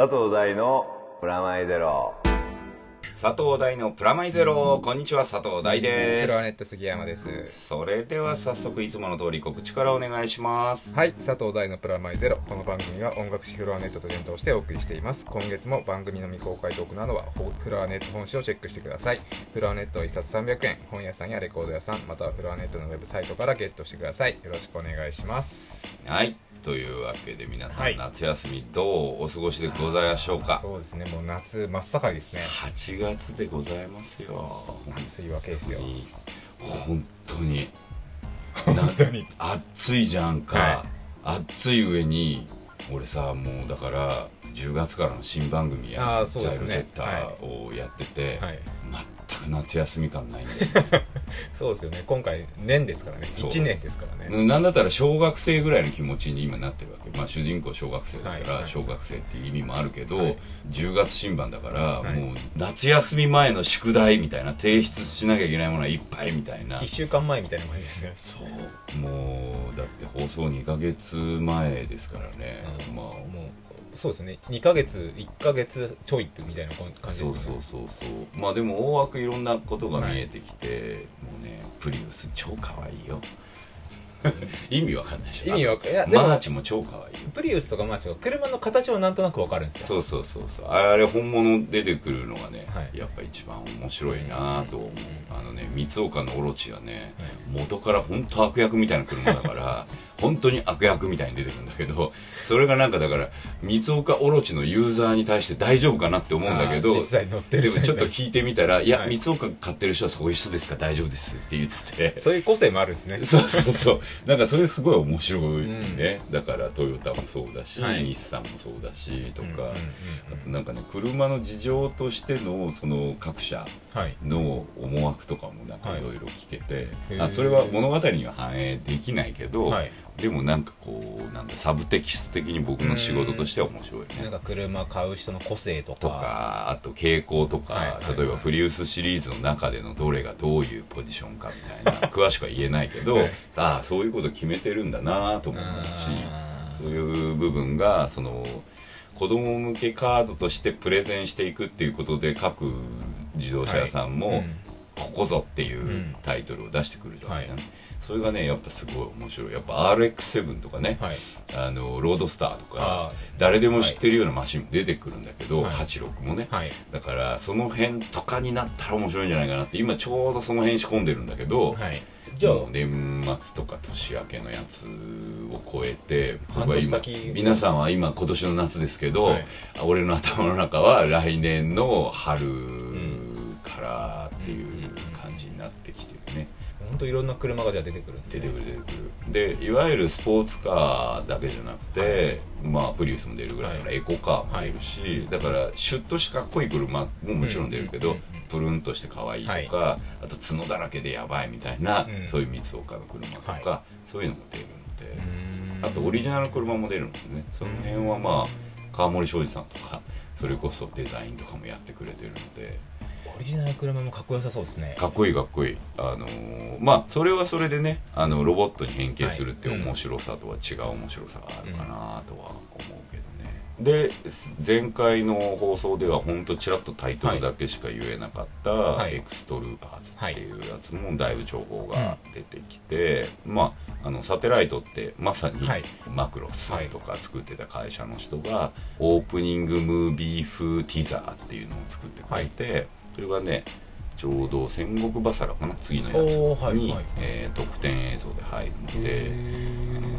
佐藤大のプラマイゼロ。佐藤大のプラマイゼロ、こんにちは佐藤大でプロアネット杉山です。すそれでは早速いつもの通り告知からお願いします。はい佐藤大のプラマイゼロ。この番組は音楽誌フロアネットと連動してお送りしています。今月も番組の未公開トークなどはフロアネット本誌をチェックしてください。フロアネットは1冊300円。本屋さんやレコード屋さんまたはフロアネットのウェブサイトからゲットしてください。よろしくお願いします。はいというわけで皆さん、はい。夏休みどうお過ごしでございましょうか？そうですね。もう夏真っ盛りですね。8月でございますよ。暑いわけですよ。本当に。本当に。暑いじゃんか、は暑い上に俺さもうだから10月からの新番組やあーそうですね。ジャイロジェッターをやってて、はい全く夏休み感ないんだよ そうですよね。今回年ですからね。そう。1年ですからね。うんなんだったら小学生ぐらいの気持ちに今なってるわけ、まあ、主人公小学生だかはいはいら小学生っていう意味もあるけど、はい。10月新番だから、はい。もう夏休み前の宿題みたいな提出しなきゃいけないものはいっぱいみたいな。1週間前みたいな感じですね。そう。もうだって放送2ヶ月前ですからね、うん。まあもうそうですね。2ヶ月1ヶ月ちょいってみたいな感じですそうそうそうそう。まあでも大枠いろんなことが見えてきて、もうねプリウス超可愛いよ。意味わかんないでしょ。意味わかい。やでもマーチも超可愛いよ。プリウスとかマーチとか車の形はなんとなくわかるんですよ。そうそうそうそう。あれ本物出てくるのがね、はい。やっぱ一番面白いなと思う、うん。あのね光岡のオロチはね、はい。元から本当悪役みたいな車だから本当に悪役みたいに出てくるんだけどそれがなんかだから光岡オロチのユーザーに対して大丈夫かなって思うんだけど実際乗ってるでもちょっと聞いてみたら「いや、はい。光岡買ってる人はそういう人ですから大丈夫です」って言ってて。そういう個性もあるんですね。そうそうそう。なんかそれすごい面白いね、だからトヨタもそうだし、はい。日産もそうだしとか、うんうんうんうん。あとなんかね車の事情としてのその各社はい。の思惑とかもなんかはいいろいろ聞けて、へー。あそれは物語には反映できないけど、はいでもなんかこうなんだサブテキスト的に僕の仕事としては面白いね。なん。か車買う人の個性とか。とかあと傾向とか、はいはいはい。例えばプリウスシリーズの中でのどれがどういうポジションかみたいな 詳しくは言えないけど、はいああそういうこと決めてるんだなとも思うしそういう部分がその子供向けカードとしてプレゼンしていくっていうことで各自動車屋さんも、はい。うんここぞっていううん。タイトルを出してくるじゃない、はいそれがねやっぱすごい面白い。やっぱ RX7 とかね、はい。あのロードスターとあかー誰でも知ってるようなマシンも出てくるんだけど、はい。86もね、はい。だからその辺とかになったら面白いんじゃないかなって今ちょうどその辺仕込んでるんだけど、はい。じゃあ年末とか年明けのやつを超えて半僕は今皆さんは今今年の夏ですけど、はい。俺の頭の中は来年の春からっていう感じになってきてるね。本当いろんな車がじゃあ出てくるんですね。出てくる出てくる。でいわゆるスポーツカーだけじゃなくて、まあプリウスも出るぐらいだからエコカーも出るし、だからシュッとしてかっこいい車ももちろん出るけど、うんうんプルンとして可愛いとか、あと角だらけでやばいみたいな、うん。そういう三岡の車とか、はそういうのも出るので、あとオリジナルの車も出るのでね。その辺はまあ川森庄司さんとかそれこそデザインとかもやってくれてるので。オリジナルの車もかっこよさそうですね。かっこいいかっこいい。あのーまあそれはそれでねあのロボットに変形するっていうはい面白さとは違う面白さがあるかなとは思うけどね、で前回の放送では本当ちらっとタイトルだけしか言えなかった、はい。エクストルーパーズっていうやつもだいぶ情報が出てきて、まああのサテライトってまさにはい。マクロスとか作ってた会社の人がオープニングムービー風ティザーっていうのを作ってくれて、それがねちょうど戦国 BASARA かな次のやつに、はいえー特典映像で入るので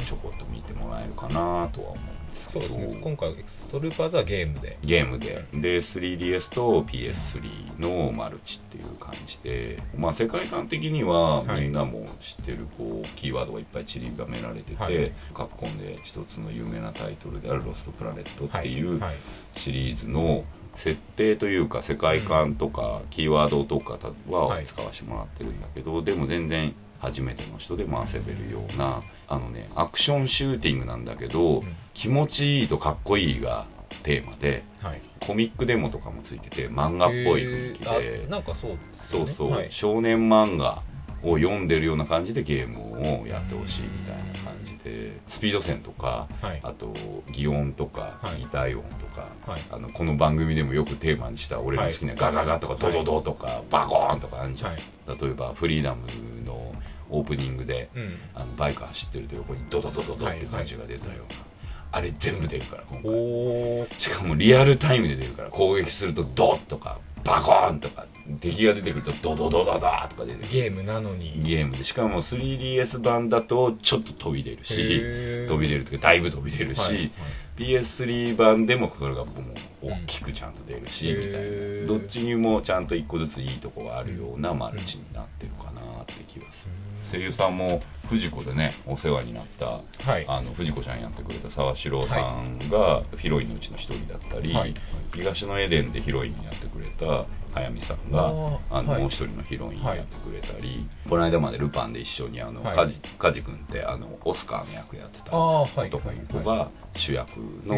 ちょこっと見てもらえるかなとは思うんですけど。そうですね。今回ストルーパーズはゲームで。ゲームで。で 3DS と PS3 のマルチっていう感じで、まあ、世界観的にははい。みんなも知ってるこうキーワードがいっぱい散りばめられてて、はい。カプコンで一つの有名なタイトルである「ロストプラネット」っていうはい。シリーズの設定というか世界観とかキーワードとかははい使わせてもらってるんだけど、でも全然初めての人でも遊べるようなあのねアクションシューティングなんだけど、気持ちいいとかっこいいがテーマではい。コミックデモとかもついてて漫画っぽい雰囲気で。あなんかそうですよね。そうそう、はい。少年漫画を読んでるような感じでゲームをやってほしいみたいなでスピード線とか、はい。あと擬音とか、はい。擬態音とか、はい。あのこの番組でもよくテーマにした俺の好きなはい。ガガガとかドドドとか、バコーンとかあるじゃん、はい。例えばフリーダムのオープニングで、うん。あのバイク走ってると横にドドドドドって文字が出たような、あれ全部出るから今回。しかもリアルタイムで出るから攻撃するとドッとかバコーンとか敵が出てくるとドドドドドとか出てゲームなのにゲームでしかも 3DS 版だとちょっと飛び出るし飛び出るというかだいぶ飛び出るし、はいはい PS3 版でもそれがもう大きくちゃんと出るし、うんみたいなどっちにもちゃんと一個ずついいとこがあるようなマルチになってるかなって気がする、声優さんも藤子でねお世話になったはいあの藤子ちゃんやってくれた沢城さんがヒロインのうちの一人だったり、東のエデンでヒロインやってくれた早見さんがあの、はい。もう一人のヒロインやってくれたり、この間までルパンで一緒にあの、はい。カジカジ君ってあのオスカーの役やってた男の子はい。が主役の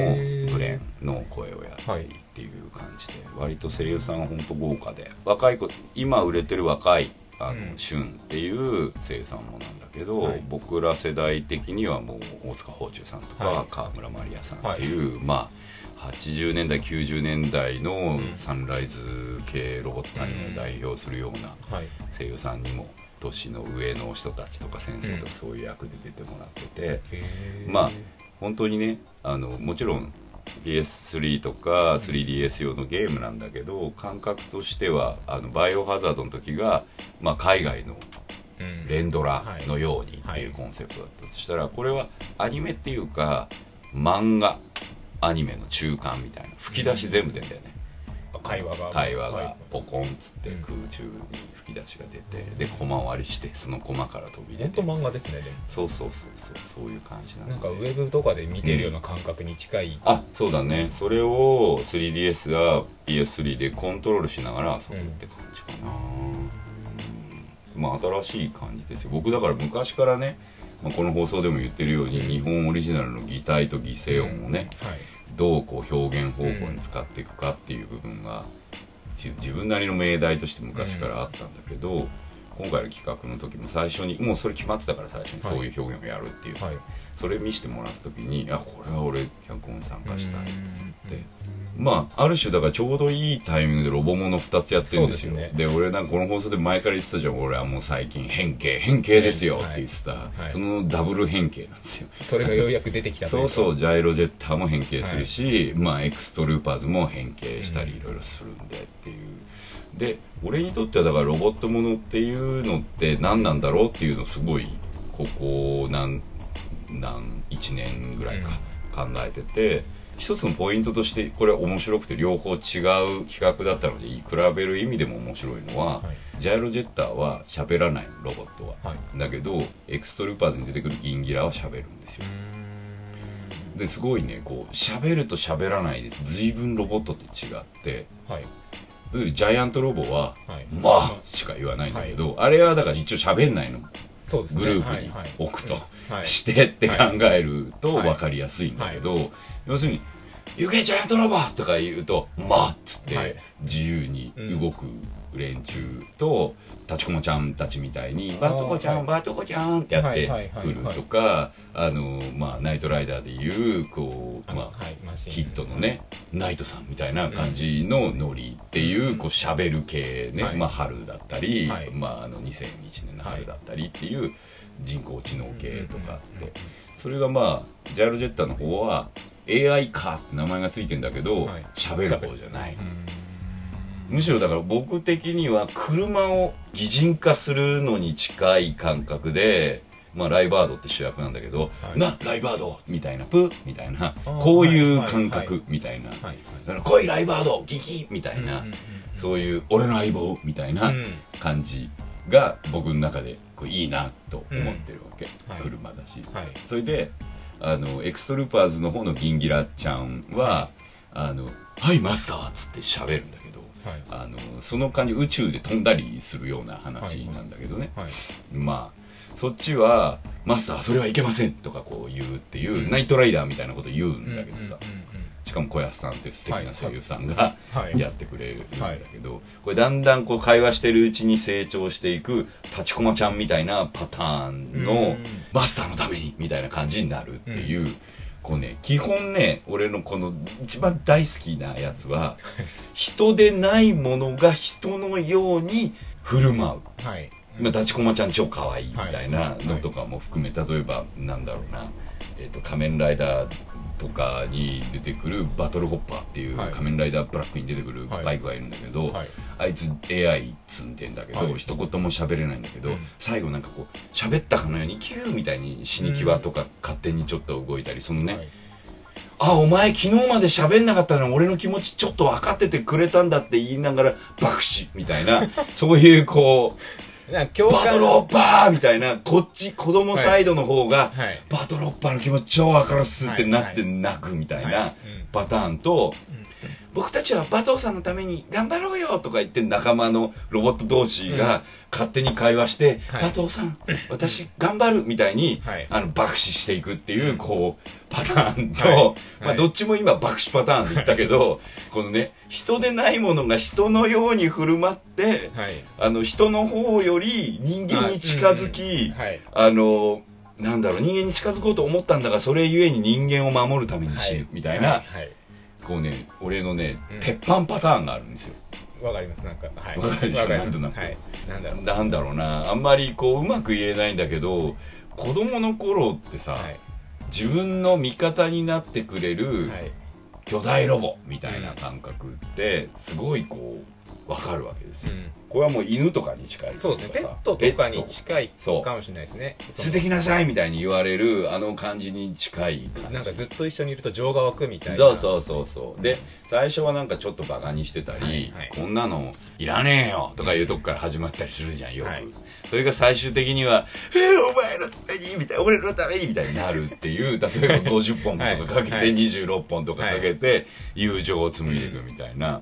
ブレンの声をやったりっていう感じで割と声優さん本当豪華で若い子今売れてる若いあの、うん。シュンっていう声優さんもなんだけど、はい。僕ら世代的にはもう大塚芳忠さんとか、はい。川村マリアさんっていう、まあ80年代90年代のん。サンライズ系ロボットアニメを代表するようなはい。声優さんにも年の上の人たちとか先生とかそういう役で出てもらってて、まあ本当にねあのもちろん PS3 とか 3DS 用のゲームなんだけど感覚としてはあのバイオハザードの時が、まあ、海外のうん。連ドラのようにってはい。い。うコンセプトだったとしたらこれはアニメっていうか漫画アニメの中間みたいな吹き出し全部出んだよね、会話が。会話がはい。ポコンっつってうん。空中に吹き出しが出てでコマ割りしてそのコマから飛び出て。漫画ですねでも。そうそうそうそうそういう感じなのなんかウェブとかで見てるような感覚に近い、あそうだね。それを 3DS や PS3 でコントロールしながら遊ぶって感じかな、うん。まあ新しい感じですよ。僕だから昔からね、まあ、この放送でも言ってるように日本オリジナルの擬態と擬声音をね、はいどうこう表現方法に使っていくかっていう部分がじ自分なりの命題として昔からあったんだけど、今回の企画の時も最初にもうそれ決まってたから最初にそういう表現をやるっていう、はい。それ見せてもらった時にあこれは俺脚本参加したいと思ってうんまあある種だからちょうどいいタイミングでロボもの2つやってるんですよ。ですで俺なんかこの放送で前から言ってたじゃん俺はもう最近変形変形ですよって言ってた、はい。そのダブル変形なんですよ。それがようやく出てきたそうか。そうジャイロジェッターも変形するし、まあエクストルーパーズも変形したりいろいろするんでっていう。で俺にとってはだからロボットものっていうのって何なんだろうっていうのをすごいここ何何1年ぐらいか考えてて、一つのポイントとしてこれ面白くて両方違う企画だったので比べる意味でも面白いのは、はい。ジャイロジェッターは喋らないロボットは、はい。だけどエクストルーパーズに出てくるギンギラは喋るんですよ。ですごいねこう喋ると喋らないです。随分ロボットって違って。はい。ジャイアントロボははい「まあ」しか言わないんだけど、あれはだから一応喋んないの。そうですね。グループに置くと、はい。してって考えるとはい。分かりやすいんだけど、要するに「行けジャイアントロボ!」とか言うと「まあ」っつっはい。て自由に動く連中と立ちこもちゃんたちみたいに「バトコちゃん、はい。バトコちゃん」ってやってくるとかあのまあナイトライダーでいうこうまあヒットのねナイトさんみたいな感じのノリっていうこう喋る系ね、はい。まあ春だったり、はい。まああの2001年の春だったりっていう人工知能系とかあって。それがまあジャイロジェッターの方は AI かって名前がついてんだけどはい。喋、る方じゃない。うん。むしろだから僕的には車を擬人化するのに近い感覚でまあライバードって主役なんだけど、はい。なライバードみたいなプみたいな。こういう感覚みたいな、だから来いライバードギキみたいな、うんうんうん。そういう俺の相棒みたいなうん。感じが僕の中でこういいなと思ってるわけ、はい。車だし、はい。それであのエクストルーパーズの方のギンギラちゃんは「あのはいマスター」っつって喋るんだけど、はい。あのその感じ宇宙で飛んだりするような話なんだけどね、はい。まあそっちは「マスターそれはいけません」とかこう言うっていう、ナイトライダーみたいなこと言うんだけどさ、うんうんうん違しかも小安さんって素敵な声優さんがはい。やってくれるんだけど、これだんだんこう会話してるうちに成長していく立ちこまちゃんみたいなパターンのうん。マスターのためにみたいな感じになるっていう、こうね基本ね俺のこの一番大好きなやつは人でないものが人のように振る舞う。はい。まちこまちゃん超可愛いみたいなはい。のとかも含め、例えばなんだろうな、えーと「仮面ライダー」とかに出てくるバトルホッパーっていうはい。仮面ライダーブラックに出てくるはい。バイクがいるんだけど、はい。あいつ AI 積んでんだけど、はい。一言も喋れないんだけど、うん。最後なんかこう喋ったかのようにキューみたいに死に際とか勝手にちょっと動いたりそのね、はい。あお前昨日まで喋んなかったのに俺の気持ちちょっと分かっててくれたんだって言いながら爆死みたいな そういうこうなんかバトルホッパーみたいなこっち子供サイドの方が、はい。バトルホッパーの気持ち超分かるっすってなってはい泣くみたいはい。なうん。パターンと、僕たちは馬頭さんのために頑張ろうよとか言って仲間のロボット同士が勝手に会話して「はい馬頭さん私頑張る」みたいに、はい。あの爆死していくっていうこうパターンと、はい。まあ、どっちも今爆死パターンで言ったけど、このね人でないものが人のように振る舞ってはい。あの人の方より人間に近づき、はい。あのなんだろう人間に近づこうと思ったんだがそれゆえに人間を守るために死ぬ、みたいな、はいはいこうね俺のね、うん。鉄板パターンがあるんですよ。わかります。なんかはい。わかるでしょわかります。なんとなく。はい。なんだろう。なんだろうな。あんまりこううまく言えないんだけど子供の頃ってさ、はい。自分の味方になってくれるはい。巨大ロボみたいな感覚ってすごいこう分かるわけですよ、うん。これはもう犬とかに近いそうですね。ペッさトとかに近いかもしれないですね。捨ててきなさいみたいに言われるあの感じに近い感じ。なんかずっと一緒にいると情が湧くみたいな。そうそうそうそう。で最初はなんかちょっとバカにしてたり、はいはい。こんなのいらねえよとかいうとこから始まったりするじゃんよく、はい。それが最終的には「えーお前のために」みたいな「俺のために」みたいになるっていう 例えば50本とかかけて、はい。はい。26本とかかけて友情を紡いでいくみたいな、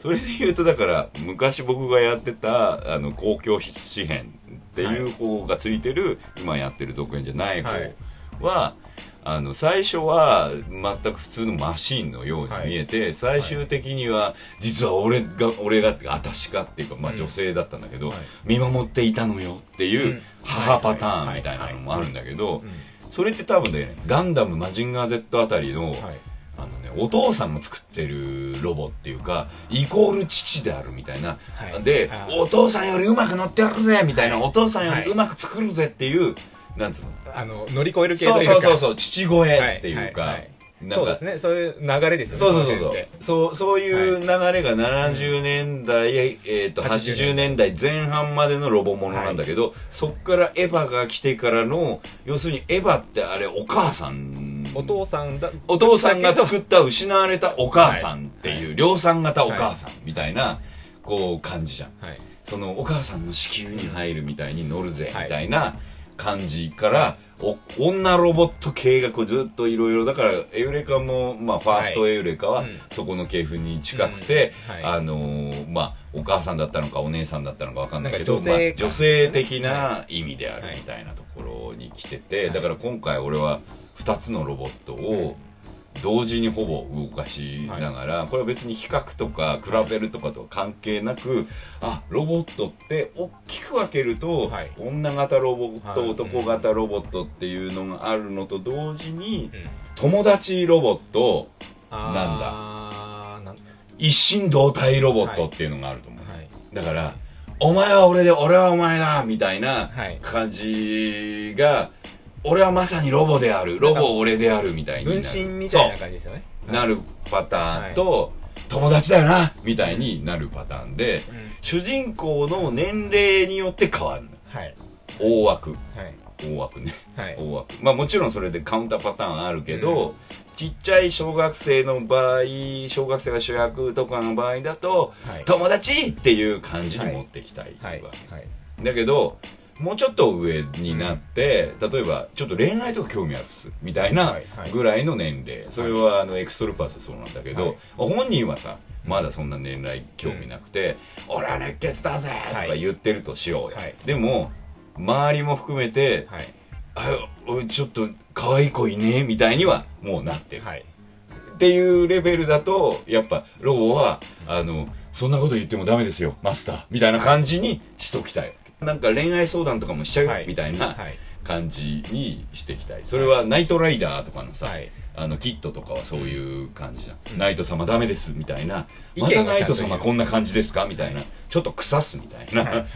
それで言うとだから昔僕がやってたあの公共紙幣っていう方がついてる、今やってる続編じゃない方はい。は、あの最初は全く普通のマシーンのように見えて、最終的には実は俺が俺がってか私かっていうか、まあ、うん。女性だったんだけど、はい。見守っていたのよっていううん。母パターンはい。みたいなのもあるんだけどうんそれって多分ねガンダムマジンガー Z あたりの、はいあのね、お父さんが作ってるロボっていうかイコール父であるみたいな、はい。であお父さんよりうまく乗ってやるぜみたいな、はい。お父さんよはい。りうまく作るぜっていう、なんつうの？あの乗り越える系というか。そうそうそう父声っていうか、はいそうですね。そういう流れですよね。そうそうそうそう。そうそういう流れが70年代、えー、と80 80年代。前半までのロボものなんだけど、そっからエヴァが来てからの要するにエヴァってあれお母さん。お父さんだ。お父さんが作った失われたお母さんっていう、はい。量産型お母さんみたいな、こう感じじゃん。そのお母さんの子宮に入るみたいに乗るぜはい。みたいな感じから、お女ロボット系がこうずっといろいろだからエウレカも、まあ、ファーストエウレカはそこの系譜に近くて、うん。はい。あのーまあお母さんだったのかお姉さんだったのかわかんないけど女性まあ女性的な意味であるみたいなところに来てて、はい。だから今回俺は2つのロボットを同時にほぼ動かしながら、これは別に比較とか比べるとかとは関係なく、あロボットって大きく分けると、はい。女型ロボット、はい。男型ロボットっていうのがあるのと同時に、うん。友達ロボットなん一心同体ロボットっていうのがあると思う、はい。だからお前は俺で俺はお前だみたいなはい。感じが俺はまさにロボである。ロボ俺であるみたいになる。分身みたいな感じですよね。そう。なるパターンと、友達だよなみたいになるパターンで、うん。主人公の年齢によって変わるの。はい。大枠。はい。大枠ね。はい。大枠。まあもちろんそれでカウンターパターンあるけど、ちっちゃい小学生の場合小学生が主役とかの場合だと、はい。友達っていう感じに持ってきたいわけ、はい。はい。だけどもうちょっと上になって、例えばちょっと恋愛とか興味あるっすみたいなぐらいの年齢、それはあのエクストルパースそうなんだけど、はい。本人はさまだそんな年齢興味なくて「俺は熱血だぜ!」とか言ってるとしようよ、はい。でも周りも含めてはい「あちょっと可愛い子いね」みたいにはもうなってる、はい。っていうレベルだとやっぱロボはあのそんなこと言ってもダメですよマスターみたいな感じにしときたい、なんか恋愛相談とかもしちゃうよ、はい。みたいなはい。感じにしていきたい。それはナイトライダーとかのさ、はい。あのキットとかはそういう感じじゃん、うん。ナイト様ダメですみたいな。意見がまたナイト様こんな感じですかみたいな。ちょっと腐すみたいな、はい。はい。はい。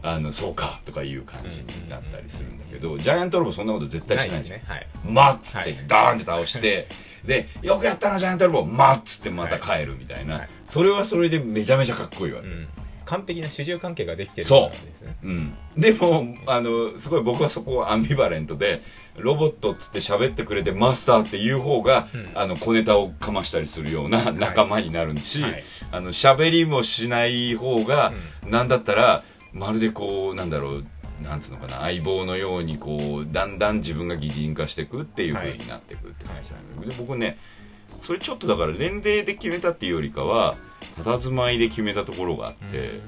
あのそうかとかいう感じになったりするんだけど、ジャイアントロボそんなこと絶対しないじゃん。ね。はい。マッつってはい。ダーンって倒して、でよくやったなジャイアントロボマッつってまた帰るみたいな、はい。それはそれでめちゃめちゃかっこいいわけ、うん完璧な主従関係ができてるそう。ですね。うん、でもあのすごい僕はそこはアンビバレントでロボットっつって喋ってくれてマスターっていう方が、うん。あの小ネタをかましたりするような仲間になるし、はい。あの喋りもしない方が、なんだったらまるでこうなんだろうなんつうのかな相棒のようにこうだんだん自分が擬人化していくっていう風になっていくって感じなんだけど、で僕ねそれちょっとだから年齢で決めたっていうよりかは佇まいで決めたところがあって。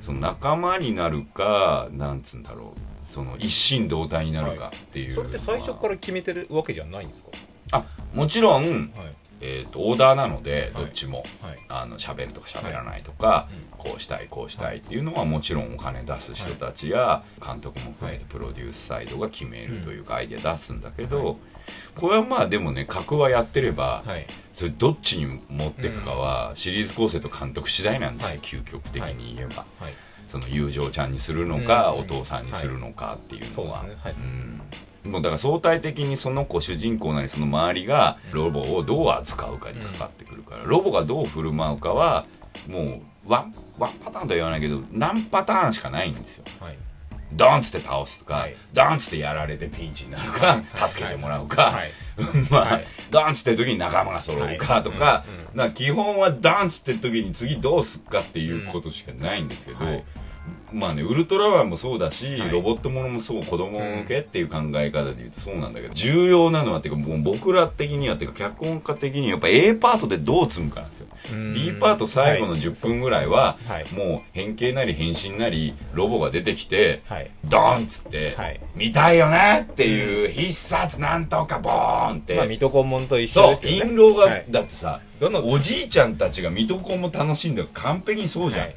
その仲間になるかなんつうんだろうその一心同体になるかっていう、それって最初から決めてるわけじゃないんですか？あもちろん、はい。えー、とオーダーなのではい。どっちも、はい。あの喋るとか喋らないとか、こうしたいこうしたいっていうのはもちろんお金出す人たちや監督も含めてプロデュースサイドが決めるというかアイデア出すんだけど、これはまあでもね格はやってれば、はい。それどっちに持っていくかはシリーズ構成と監督次第なんですよ、はい。究極的に言えば。はい。その友情ちゃんにするのか、うん。お父さんにするのかっていうのは、うん。もうだから相対的にその子主人公なりその周りがロボをどう扱うかにかかってくるから、ロボがどう振る舞うかはもうワンワンパターンとは言わないけど何パターンしかないんですよ。はいドンっつって倒すとか、はい。ドンっつってやられてピンチになるか、はい。助けてもらうか、はい。まあ、はい。ドンっつってる時に仲間が揃うかとか,、はい。うん。うんだから基本はドンっつってる時に次どうすっかっていうことしかないんですけど、はいまあねウルトラマンもそうだし、はい。ロボットものもそう子供向けっていう考え方で言うとそうなんだけど重要なのはっていうかもう僕ら的にはっていうか脚本家的にはやっぱ A パートでどう積むかなんですよ。うん。B パート最後のはい。10分ぐらいは、はい。もう変形なり変身なりロボが出てきて、はい。ドーンっつって、はい。見たいよねっていう必殺なんとかボーンって、まあ水戸黄門と一緒そうですよね。印籠が、はい。だってさどのおじいちゃんたちが水戸黄門楽しんでる。完璧にそうじゃん、はい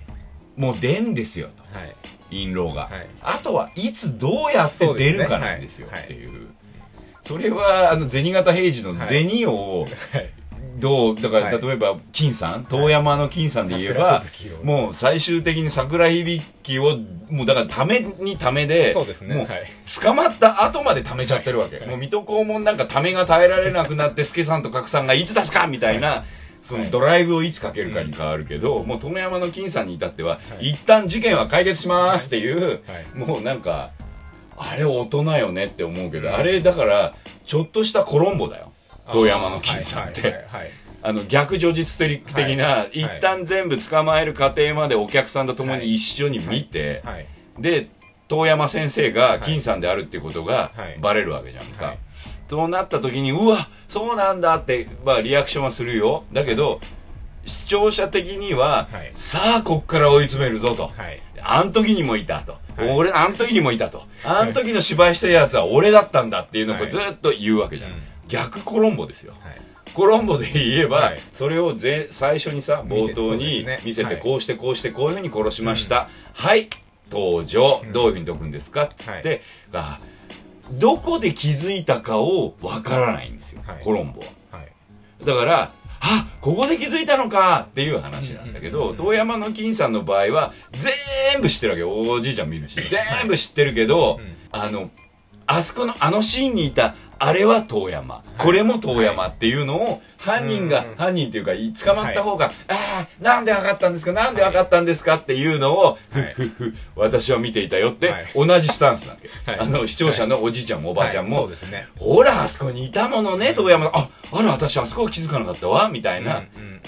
もう出んですよと。はい。印籠が、はい。あとはいつどうやって出るかなんですよっていう。それはあの銭形平次の銭をはいどうだから、はい。例えば金さん遠山の金さんで言えば、もう最終的に桜響きをもうだからためにためでそうですね。もうはい。捕まった後までためちゃってるわけ、はい。もう水戸黄門なんかためが耐えられなくなって助さんと角さんがいつ出すかみたいな、そのドライブをいつかけるかに変わるけど、もう遠山の金さんに至っては、一旦事件は解決しますっていう、はい。もうなんかあれ大人よねって思うけど、あれだからちょっとしたコロンボだよ。遠山の金さんって。はいはいはい あの逆叙述的な、はい。一旦全部捕まえる過程までお客さんと共に一緒に見て、はい。で遠山先生が金さんであるっていうことがはい。バレるわけじゃんか、はいそうなった時にうわそうなんだって、まあ、リアクションはするよ。だけど視聴者的には、はい。さあこっから追い詰めるぞと、はい。あん時にもいたと、はい。俺あん時にもいたと。あん時の芝居したやつは俺だったんだっていうのをはい。ずっと言うわけじゃん、うん。逆コロンボですよ。はい。コロンボで言えば、はい。それをぜ最初にさ冒頭に見せてはい。こうしてこうしてこういうふうに殺しました、はい登場、どういうふうに解くんですか？っつって、がどこで気づいたかをわからないんですよ、はい。コロンボは。はい。だからあここで気づいたのかっていう話なんだけど、遠山の金さんの場合は全部知ってるわけよ。おじいちゃん見るし全部知ってるけど、うん。あのあそこのあのシーンにいたあれは遠山、これも遠山っていうのを犯人が、うん。犯人っていうかい捕まった方が、ああなんで分かったんですか？なんで分かったんですか？っていうのを、ふっふっふ私は見ていたよって、はい。同じスタンスなわけ、はい。あの視聴者のおじいちゃんもおばあちゃんも、ほらあそこにいたものね遠山。ああら私あそこは気づかなかったわみたいな、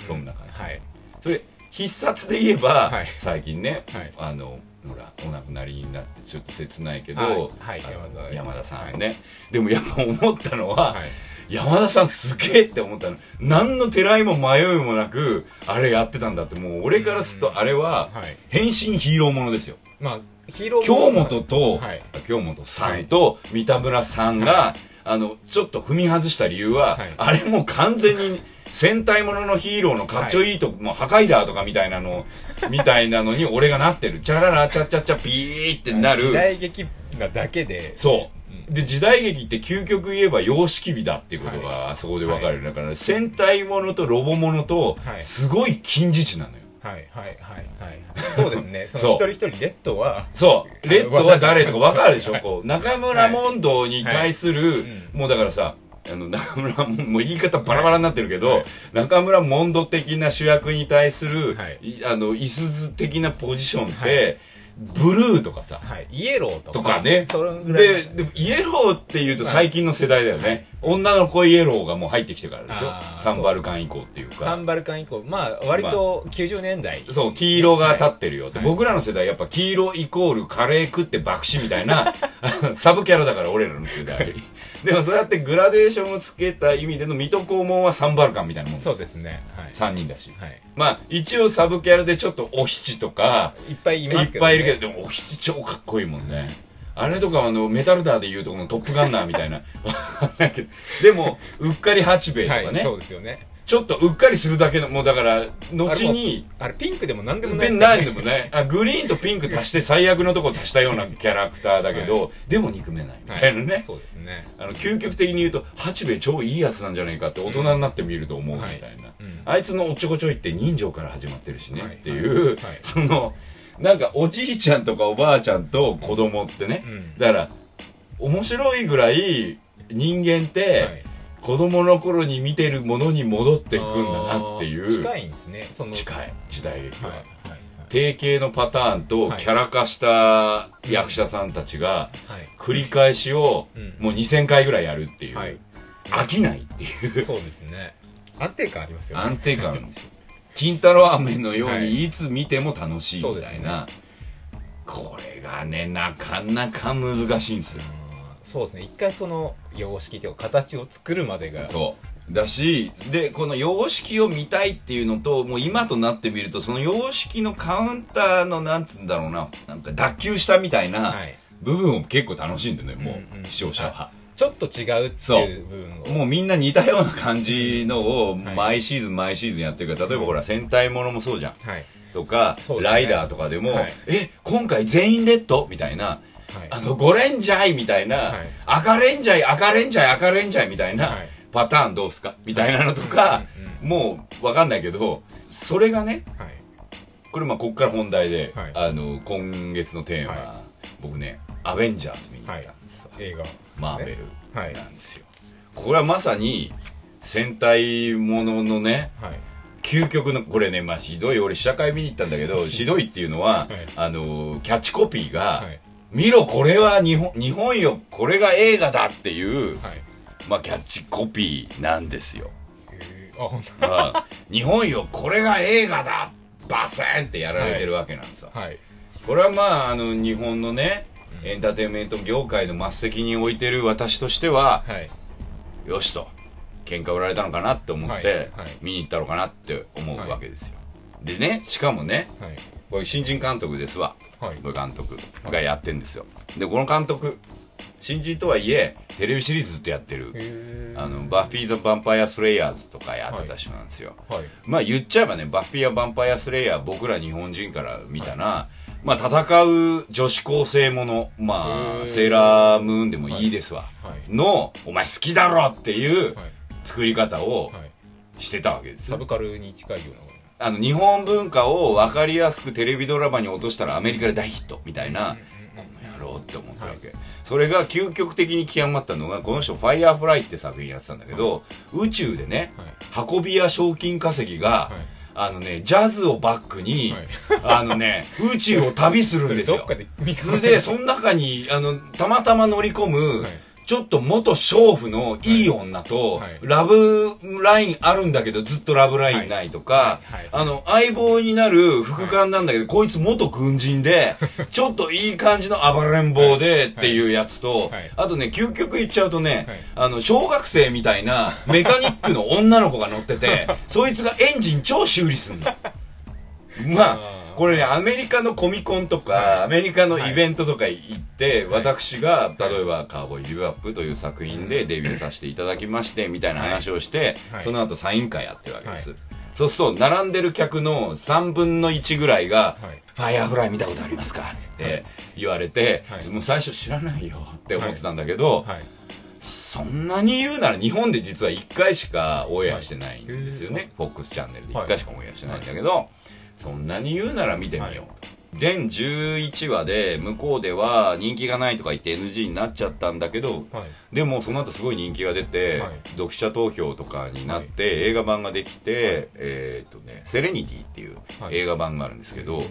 そんな感じ。はい。それ必殺で言えば、はい。最近ね、はい。あのほらお亡くなりになってちょっと切ないけど、はいはい山田さんね、でもやっぱ思ったのは、はい。山田さんすげえって思ったの。何のてらいも迷いもなくあれやってたんだってもう俺からするとあれははい。変身ヒーローものですよ。まあヒーロー京本と、はい。京本さんと三田村さんが、あのちょっと踏み外した理由は、はい。あれもう完全に戦隊もののヒーローのかっちょいいとこ、もう破壊だとかみたいなのみたいなのに俺がなってる。チャララチャチャチャピーってなる。時代劇なだけで。そう。で時代劇って究極言えば様式美だっていうことがあそこで分かる、だから戦隊ものとロボものとはい。すごい近似値なのよ。はいはいはいはい。そうですね。その一人一人レッドはそう。レッドは誰とか分かるでしょ？はい。こう中村問答に対する、もうだからさあの中村ももう言い方バラバラになってるけど、はい。中村モンド的な主役に対する、はい。いあのいすず的なポジションって、はい。ブルーとかさ。はい。イエローとか。ね。ででもイエローっていうと最近の世代だよね、女の子イエローがもう入ってきてからでしょ？サンバルカン以降っていうか。サンバルカン以降。まあ割と90年代。そう、黄色が立ってるよ。って、はい。僕らの世代やっぱ黄色イコールカレー食って爆死みたいな サブキャラだから俺らの世代でもそうやってグラデーションをつけた意味での水戸黄門はサンバルカンみたいなもんそうですね。はい。3人だし。はい。まあ一応サブキャラでちょっとお七とかいっぱいいいますけど、ね、っぱいいるけどでもお七超かっこいいもんね。あれとかあのメタルダーでいうとこのトップガンナーみたいな。でもうっかり八兵衛とかね、はいそうですよねちょっとうっかりするだけのもうだから後にあれピンクでも何でもないペンないでもねあグリーンとピンク足して最悪のとこ足したようなキャラクターだけど、でも憎めないみたいなね、そうですね。あの究極的に言うと八兵衛超いいやつなんじゃないかって大人になってみると思うみたいな、うん。あいつのおっちょこちょいって人情から始まってるしね、はい。っていう、はい。そのなんかおじいちゃんとかおばあちゃんと子供ってね、うん。だから面白いぐらい人間って、はい子供の頃に見てるものに戻っていくんだなっていう。近いんですね。その近い。時代劇は、はいはいはい。定型のパターンとはいキャラ化した役者さんたちがはい。繰り返しをうん。もう2000回ぐらいやるっていう、はい。飽きないっていう。そうですね。安定感ありますよね。安定感あるんですよ。金太郎飴のようはい。にいつ見ても楽しいみたいそうですな、これがねなかなか難しいんですよ。うんそうですね。一回その様式というか形を作るまでが。そう。だしでこの様式を見たいっていうのともう今となってみるとその様式のカウンターのなんつうんだろうな。なんか脱臼したみたいなはい。部分を結構楽しんでねもう視聴者は。ちょっと違うっていう部分を。もうみんな似たような感じのをはい。毎シーズン毎シーズンやってるから例えばほら戦隊ものもそうじゃん。はい。とか、ね。ライダーとかでも、はい。え今回全員レッド？みたいなはい。あのゴレンジャイみたいな、はい。赤レンジャイ赤レンジャイ赤レンジャイみたいな、はい。パターンどうすか？みたいなのとか、うんもうわかんないけどそれがねはい。これまあこっから本題で、はい。あの今月のテーマ、は僕ねアベンジャーズ見に行ったんですよ、映画。マーベルはい。なんですよ、これはまさに戦隊もののねはい。究極のこれねまあひどい俺試写会見に行ったんだけど ひどいっていうのは、はい。あのキャッチコピーが、はい見ろこれは日本日本よこれが映画だっていう、はい。まあキャッチコピーなんですよ、あ本当うん日本よこれが映画だバセーンってやられてるわけなんですよ、はい。これはまああの日本のね、エンターテインメント業界の末席に置いてる私としては、はい。よしと喧嘩売られたのかなって思って、はい。はい。見に行ったのかなって思うわけですよ、でねしかもねはいこれ新人監督ですわ。はい。これ監督がやってんですよ。でこの監督新人とはいえテレビシリーズずっとやってる。あのバフィー・ザ・ヴァンパイア・スレイヤーズとかやってた人なんですよ、はい。まあ言っちゃえばねバフィー・ヴァンパイア・スレイヤー僕ら日本人から見たら、まあ戦う女子高生ものまあセーラームーンでもいいですわ、はい。のお前好きだろっていうはい。作り方をはい。してたわけですサブカルに近いようなあの日本文化を分かりやすくテレビドラマに落としたらアメリカで大ヒットみたいな、この野郎って思ったわけ、それが究極的に極まったのがこの人「ファイアーフライ」って作品やってたんだけど、宇宙でね、運び屋賞金稼ぎが、はい。あのねジャズをバックに、はい。あのね宇宙を旅するんですよ。それで見それでその中にあのたまたま乗り込む、はいちょっと元娼婦のいい女と、はい。ラブラインあるんだけどずっとラブラインないとか、あの相棒になる副官なんだけど、こいつ元軍人でちょっといい感じの暴れん坊でっていうやつと、はい。あとね究極言っちゃうとね、はい。あの小学生みたいなメカニックの女の子が乗ってて そいつがエンジン超修理すんの。まあこれねアメリカのコミコンとか、はい。アメリカのイベントとか行って、はい。私が例えば「カーボーイビブアップ」という作品でデビューさせていただきましてみたいな話をして、はい。その後サイン会やってるわけです、はい。そうすると並んでる客の3分の1ぐらいがはい「ファイヤーフライ見たことありますか?」って言われて、はい。もう最初知らないよって思ってたんだけど、はい。そんなに言うなら日本で実は1回しかオンエアしてないんですよね、 FOX チャンネルで1回しかオンエアしてないんだけど、そんなに言うなら見てみよう。と、全11話で向こうでは人気がないとか言って NG になっちゃったんだけどはい。でもその後すごい人気が出て、はい。読者投票とかになって、映画版ができて、えーっとね「 Serenity」っていうはい。映画版があるんですけど、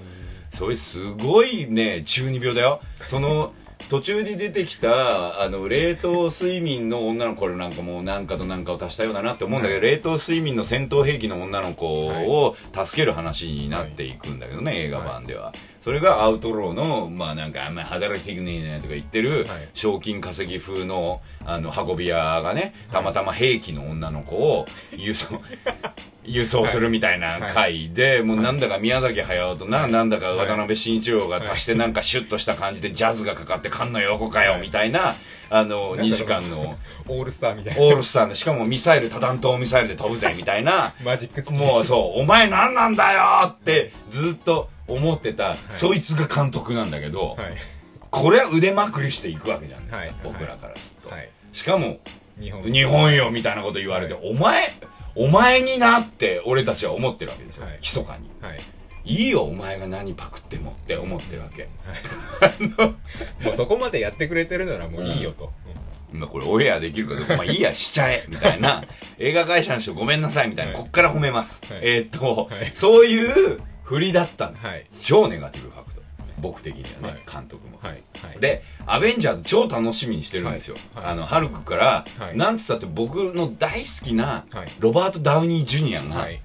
それすごいね中二病だよ。その途中で出てきたあの冷凍睡眠の女の子なんかもう何かと何かを足したようだなって思うんだけど、冷凍睡眠の戦闘兵器の女の子を助ける話になっていくんだけどね、映画版では。それがアウトローの、まあなんかあんまり働きてくねえねとか言ってるはい、賞金稼ぎ風の、あの、運び屋がね、たまたま兵器の女の子を 輸送、輸送するみたいな回で、もうなんだか宮崎駿とな、なんだか渡辺慎一郎が足してなんかシュッとした感じでジャズがかかって菅野横かよみたいな、あの、2時間の。オールスターみたいな。オールスターの、しかもミサイル、多弾頭ミサイルで飛ぶぜみたいな、マジックもうそう、お前何なんだよってずっと思ってた、そいつが監督なんだけど、はい。これは腕まくりしていくわけじゃないですか、はい。僕らからすると。はいしかも、日本。よみたいなこと言われて、はお前、お前になって俺たちは思ってるわけですよ、はい。密かに。はい。いいよ、お前が何パクってもって思ってるわけ。もうそこまでやってくれてるならもういいよと。まあこれオンエアできるかどうか、まあいいや、しちゃえ。みたいな、映画会社の人ごめんなさいみたいな、はい。こっから褒めます。はい。えーっと、はい。そういう振りだったんです。はい。超ネガティブファクト。僕的にはね、はい。監督も。で、アベンジャーズ超楽しみにしてるんですよ。あの、ハルクから、はい。なんつったって僕の大好きなはい、ロバート・ダウニー・ジュニアが、はい。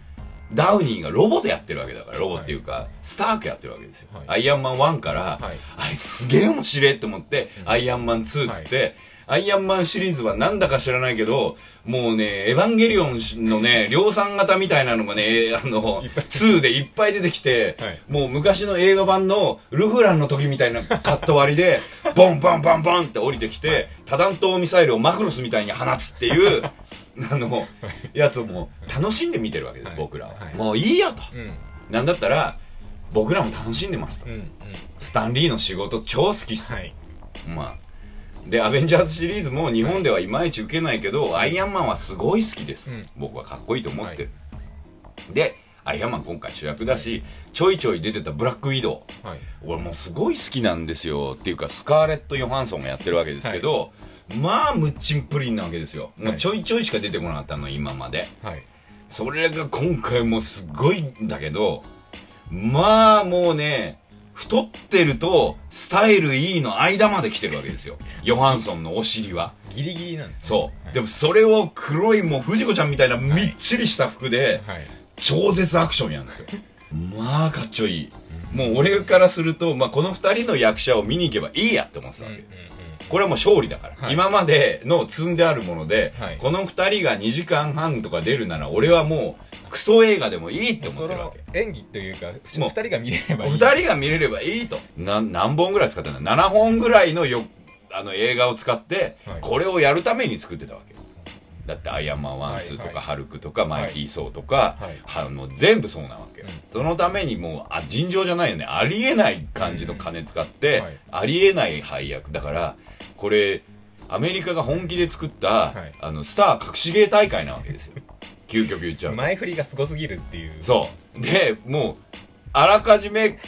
ダウニーがロボでやってるわけだから、ロボっていうか、スタークやってるわけですよ。はい。アイアンマン1から、はい。あいつすげえ面白いって思って、アイアンマン2っつって、アイアンマンシリーズはなんだか知らないけど、もうね、エヴァンゲリオンのね、量産型みたいなのがね、あの、2でいっぱい出てきて、はいもう昔の映画版のルフランの時みたいなカット割りで、ボンボンボンボンって降りてきて、多弾頭ミサイルをマクロスみたいに放つっていう、あの、やつをもう楽しんで見てるわけです、はい僕らは。はいもういいよと。うんなんだったら、僕らも楽しんでますと。うんうんスタンリーの仕事超好きっす。はいまあ。で、アベンジャーズシリーズも日本ではいまいち受けないけど、アイアンマンはすごい好きです。うん。僕はかっこいいと思って。る。で、アイアンマン今回主役だし、ちょいちょい出てたブラックウィドウ。はい。俺もうすごい好きなんですよっていうかスカーレット・ヨハンソンがやってるわけですけど、まあムッチンプリンなわけですよ。もうちょいちょいしか出てこなかったの今まで。はい。それが今回もすごいんだけどまあもうね太ってるとスタイルいいの間まで来てるわけですよ。ヨハンソンのお尻は。ギリギリなんですねそう、はい。でもそれを黒いもう藤子ちゃんみたいなみっちりした服で、はい。超絶アクションやんですよ。まあかっちょいい。もう俺からすると、まあ、この2人の役者を見に行けばいいやって思ってたわけ、これはもう勝利だから、はい。今までの積んであるもので、はい。この2人が2時間半とか出るなら俺はもうクソ映画でもいいって思そってるわのけ演技というかもう二人が見れればいい。2人が見れればいいと。な何本ぐらい使ってんだ7本ぐらいのよあの映画を使って、はい。これをやるために作ってたわけ。だってアイアンマンはい1、2とか、はいハルクとか、マイティー・ソーとか、はい。あの全部そうなわけよ、うん。そのためにもうあ尋常じゃないよね。ありえない感じの金使って、ありえない配役。だからこれアメリカが本気で作った、はい。あのスター隠し芸大会なわけですよ。究極言っちゃうと。前振りがすごすぎるっていう。そう。でもうあらかじめ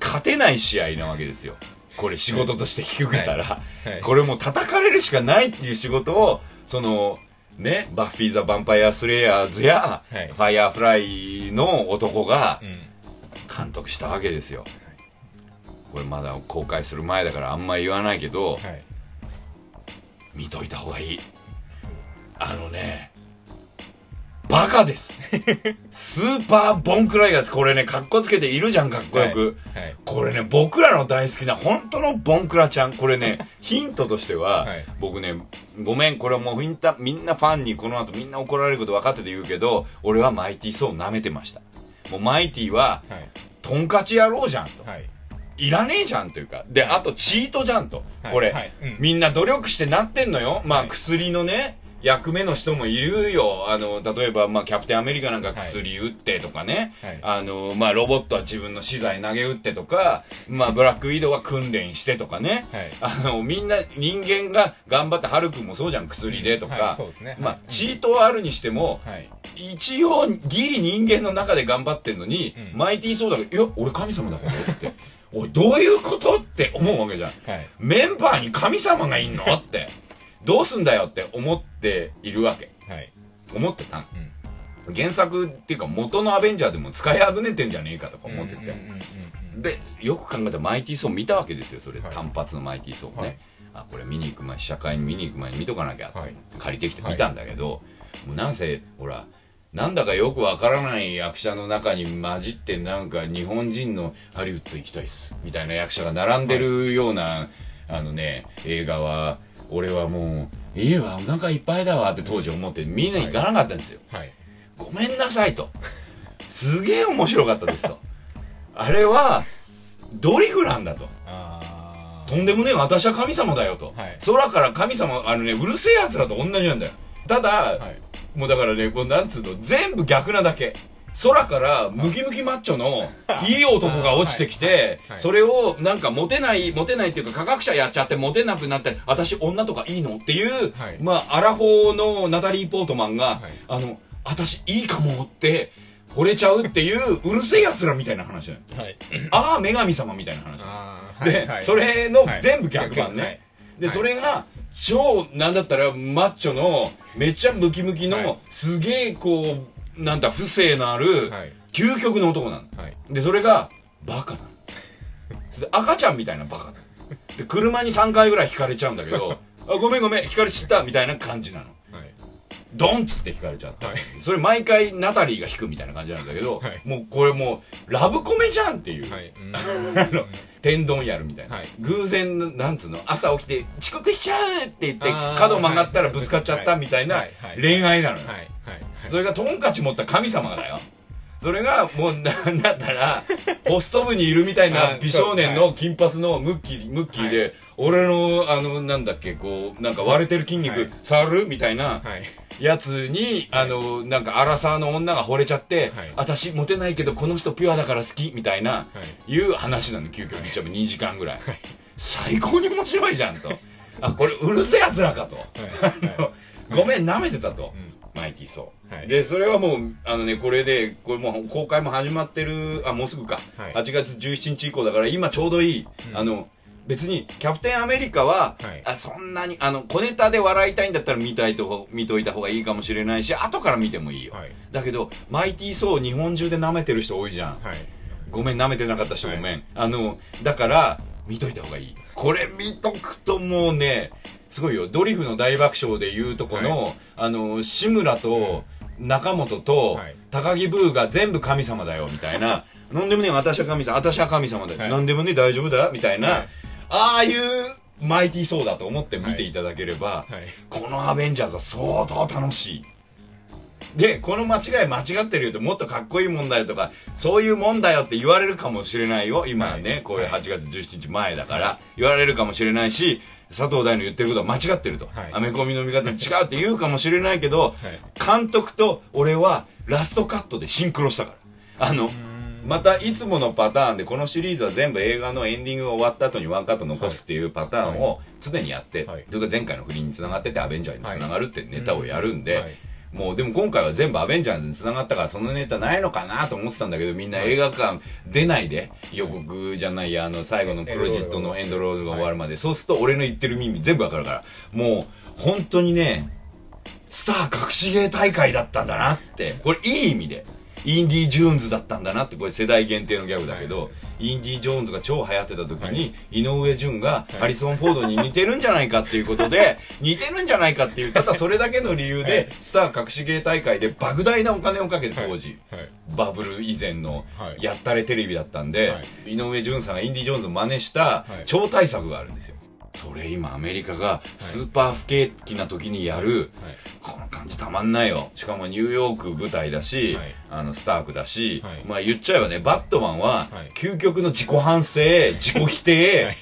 勝てない試合なわけですよ。これ仕事として引き受けたら、はい。はい。これもう叩かれるしかないっていう仕事をそのねバッフィー・ザ・ヴァンパイア・スレイヤーズや、はい。ファイヤーフライの男がうん。監督したわけですよこれまだ公開する前だからあんまり言わないけど、はい。見といた方がいい。あのねバカです。スーパーボンクライガーですこれねかっこつけているじゃんかっこよく、はいこれね僕らの大好きな本当のボンクラちゃん。これね ヒントとしては、はい。僕ねごめんこれはもうみんなみんなファンにこの後みんな怒られること分かってて言うけど俺はマイティー・ソーを舐めてました。もうマイティははい。とんかち野郎じゃんと。はいいらねえじゃんというか。で、あとチートじゃんと。はい。これ、みんな努力してなってんのよ。まあ、はい薬のね、役目の人もいるよ。あの、例えば、まあ、キャプテンアメリカなんか薬打ってとかね。はい。あの、まあ、ロボットは自分の資材投げ打ってとか、まあ、ブラックウィドウは訓練してとかね。はい。あの、みんな人間が頑張って、ハルくんもそうじゃん、薬でとか。はい。そうですね。まあはい、チートはあるにしても、はい。一応ギリ人間の中で頑張ってんのに、うん。マイティーソーダが「いや俺神様だけど」って「おいどういうこと?」って思うわけじゃん。はい。メンバーに神様がいんの？って。どうすんだよって思っているわけ。はい。思ってたん。原作っていうか元のアベンジャーでも使いあぐねてんじゃねえかとか思ってて、でよく考えたらマイティーソー見たわけですよそれ、はい。単発のマイティーソーね、はい。あこれ見に行く前試写会に見に行く前に見とかなきゃ借りてきて見たんだけど、もうなんせほらなんだかよくわからない役者の中に混じってなんか日本人のハリウッド行きたいっすみたいな役者が並んでるような、あのね映画は俺はもういいわお腹いっぱいだわって当時思ってみんな行かなかったんですよ、はいごめんなさいと。すげえ面白かったですと。あれは、ドリフなんだと。あとんでもねえ、私は神様だよと。はい空から神様、あのね、うるせえ奴らと同じなんだよ。ただ、あはいもうだからね、こうなんつうの、全部逆なだけ。空からムキムキマッチョの いい男が落ちてきてそれをなんかモテないモテないっていうか科学者やっちゃってモテなくなって私女とかいいのっていう、はい。まあアラフォーのナタリー・ポートマンが、はい。あの私いいかもって惚れちゃうっていううるせえ奴らみたいな話なのはい。ああ女神様みたいな話。で、はいはい。それのはい。全部逆版ね、はい。で、はいそれが超なんだったらマッチョのめっちゃムキムキの、はい。すげえこうなんだ不正のある、はい。究極の男なの。はい。でそれがバカなの。赤ちゃんみたいなバカなの。で車に3回ぐらい引かれちゃうんだけど あごめんごめん引かれちったみたいな感じなの。はい。ドンっつって引かれちゃった、はい。それ毎回ナタリーが引くみたいな感じなんだけど、はい。もうこれもうラブコメじゃんっていう、はい 天丼やるみたいな、はい。偶然なんつうの朝起きて遅刻しちゃうって言って角曲がったらぶつかっちゃったみたいな恋愛なのよ、それがトンカチ持った神様だよ。それがもうなんだったらポスト部にいるみたいなあ美少年はの金髪のムッキームッキーで、俺のあのなんだっけこうなんか割れてる筋肉はい。触るみたいなはいやつに、あのなんかアラサーの女が惚れちゃって、はい。私モテないけどこの人ピュアだから好きみたいな、はい。いう話なの究極言っちゃえば2時間ぐらい、最高に面白いじゃんと。あこれうるせえやつらかと、はごめん舐めてたと、ん。マイティーそう、はい。でそれはもうあのねこれでこれもう公開も始まってるあもうすぐか、はい。8月17日以降だから今ちょうどいい、うん。あの別にキャプテンアメリカは、はい。あそんなにあの小ネタで笑いたいんだったら見たいと見といた方がいいかもしれないし後から見てもいいよ、はい。だけどマイティー・ソー日本中で舐めてる人多いじゃん。はい。ごめん舐めてなかった人ごめん、はい。あのだから見といた方がいい。これ見とくともうねすごいよ。ドリフの大爆笑でいうとこの、はあの志村と中本とはい。高木ブーが全部神様だよみたいな。なんでもね私は神様。私は神様だよ、はい。なんでもね大丈夫だみたいな、はいああいうマイティーソーだと思って見ていただければ、はい。このアベンジャーズは相当楽しい。でこの間違い間違ってるよってもっとかっこいいもんだよとかそういうもんだよって言われるかもしれないよ。今はね、はい。こういう8月17日前だから、言われるかもしれないし佐藤大の言ってることは間違ってると、はい。アメコミの見方違うって言うかもしれないけど、はい。監督と俺はラストカットでシンクロしたから。あのまたいつものパターンでこのシリーズは全部映画のエンディングが終わった後にワンカット残すっていうパターンを常にやって、はい。それが前回の不倫につながっててアベンジャーにつながるってネタをやるんで、はいもうでも今回は全部アベンジャーズにつながったからそのネタないのかなと思ってたんだけどみんな映画館出ないで予告じゃないやあの最後のプロジェクトのエンドロールが終わるまで、そうすると俺の言ってる意味全部わかるからもう本当にねスター隠し芸大会だったんだなってこれいい意味でインディ・ジューンズだったんだなってこれ世代限定のギャグだけど、インディ・ジョーンズが超流行ってた時に、井上順がハリソン・フォードに似てるんじゃないかっていうことで、似てるんじゃないかっていうただそれだけの理由で、スター隠し芸大会で莫大なお金をかけて当時、はい。バブル以前のはい。やったれテレビだったんで、は井上順さんがインディ・ジョーンズを真似したい。超大作があるんですよ。それ今アメリカがスーパー不景気な時にやる、この感じたまんないよ。しかもニューヨーク舞台だし、はい。あのスタークだし、はい。まあ言っちゃえばねバットマンははい。究極の自己反省自己否定、はい。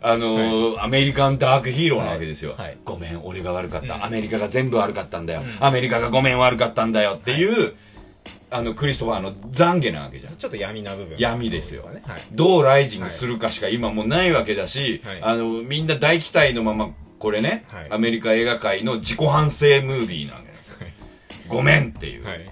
あのーアメリカンダークヒーローなわけですよ、はい。はい。ごめん俺が悪かった、うん。アメリカが全部悪かったんだよ、アメリカがごめん悪かったんだよっていう、あのクリストファーの懺悔なわけじゃん。ちょっと闇な部分。闇ですよ。ね。はい。どうライジングするかしか今もうないわけだし、はい。あのみんな大期待のままこれね、はい。アメリカ映画界の自己反省ムービーなわけですよ、はいごめんっていう、はい。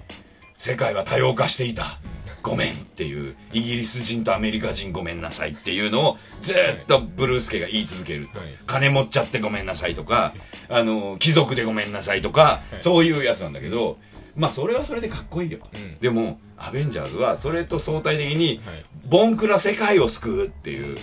世界は多様化していた、ごめんっていう。イギリス人とアメリカ人ごめんなさいっていうのをずーっとブルース家が言い続けると、はい。金持っちゃってごめんなさいとかあの貴族でごめんなさいとか、はい。そういうやつなんだけどまあそれはそれでかっこいいよ、うん。でもアベンジャーズはそれと相対的に、はい。ボンクラ世界を救うっていう、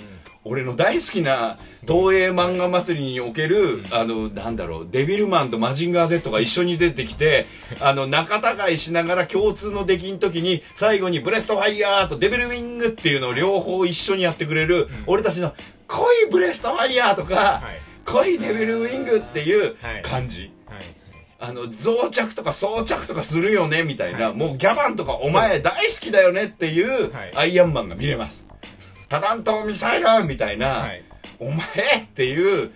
俺の大好きな東映まんがまつりにおける、あの、なんだろう、デビルマンとマジンガー Z が一緒に出てきて、あの、仲違いしながら共通の敵の時に、最後にブレストファイヤーとデビルウィングっていうのを両方一緒にやってくれる、俺たちの来いブレストファイヤーとか、はい。来いデビルウィングっていうはい。感じ。はいあの、増着とか装着とかするよね、みたいな、はいもうギャバンとかお前大好きだよねっていう、はいアイアンマンが見れます。タラントミサイルみたいな、はいお前っていう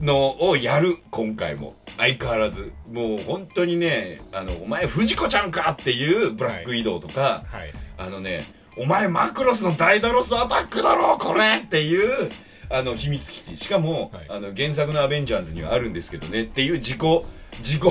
のをやる、今回も。相変わらず。もう本当にね、あの、お前藤子ちゃんかっていうブラック移動とか、はいあのね、お前マクロスのダイダロスアタックだろこれっていう、あの、秘密基地。しかも、はいあの、原作のアベンジャーズにはあるんですけどねっていう自己、自己、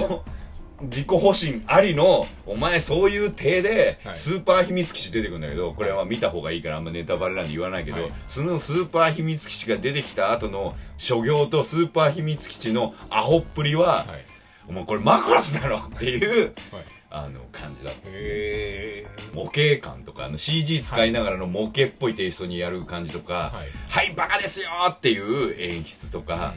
自己保身ありの、お前そういう体で、はい。スーパー秘密基地出てくるんだけど、これは見た方がいいからあんまネタバレなんで言わないけど、はい。そのスーパー秘密基地が出てきた後の諸行とスーパー秘密基地のアホっぷりは、はい。お前これマクロスだろっていう、はい。あの、感じだった。へ模型感とかあの CG 使いながらの模型っぽいテイストにやる感じとかはい「はい、バカですよ!」っていう演出とか、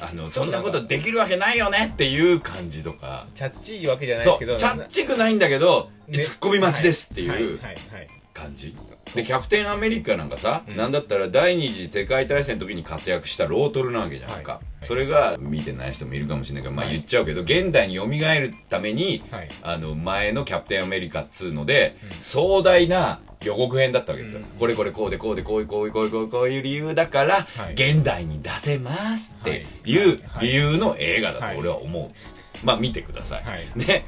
あのそんなことできるわけないよねっていう感じとか。チャッチいわけじゃないですけどチャッチくないんだけど、ねツッコミ待ちですってはいいうはいはい感じ？でキャプテンアメリカなんかさ、うん。なんだったら第二次世界大戦の時に活躍したロートルなわけじゃんか、はい。それが見てない人もいるかもしれないけど、まあはい。言っちゃうけど現代に蘇るために、はい。あの前のキャプテンアメリカっつうので、壮大な予告編だったわけですよ、うん。これこれこうでこうでこういうこういうこういうこういうこういう理由だから、はい。現代に出せますってはい。い。うはい。理由の映画だはいと俺は思う、まあ見てください、はい。ね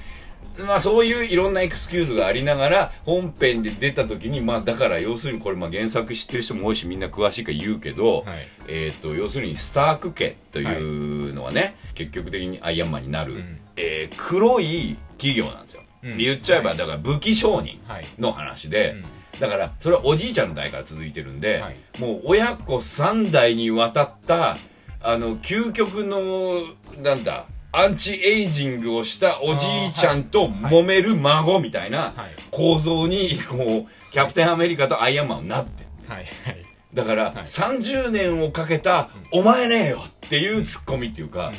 まあそういういろんなエクスキューズがありながら本編で出た時にまあだから要するにこれまあ原作知ってる人も多いしみんな詳しいから言うけど、はい。えー、と要するにスターク家というのはね、結局的にアイアンマンになる、うん。えー黒い企業なんですよ、うん。言っちゃえばはい。だから武器商人はい。の話で、うん。だからそれはおじいちゃんの代から続いてるんで、はい。もう親子3代にわたったあの究極のなんだアンチエイジングをしたおじいちゃんと揉める孫みたいなはい。構造にこうキャプテンアメリカとアイアンマンはなって。るはいはい。だから、はい。30年をかけた「お前ねえよ」っていうツッコミっていうか、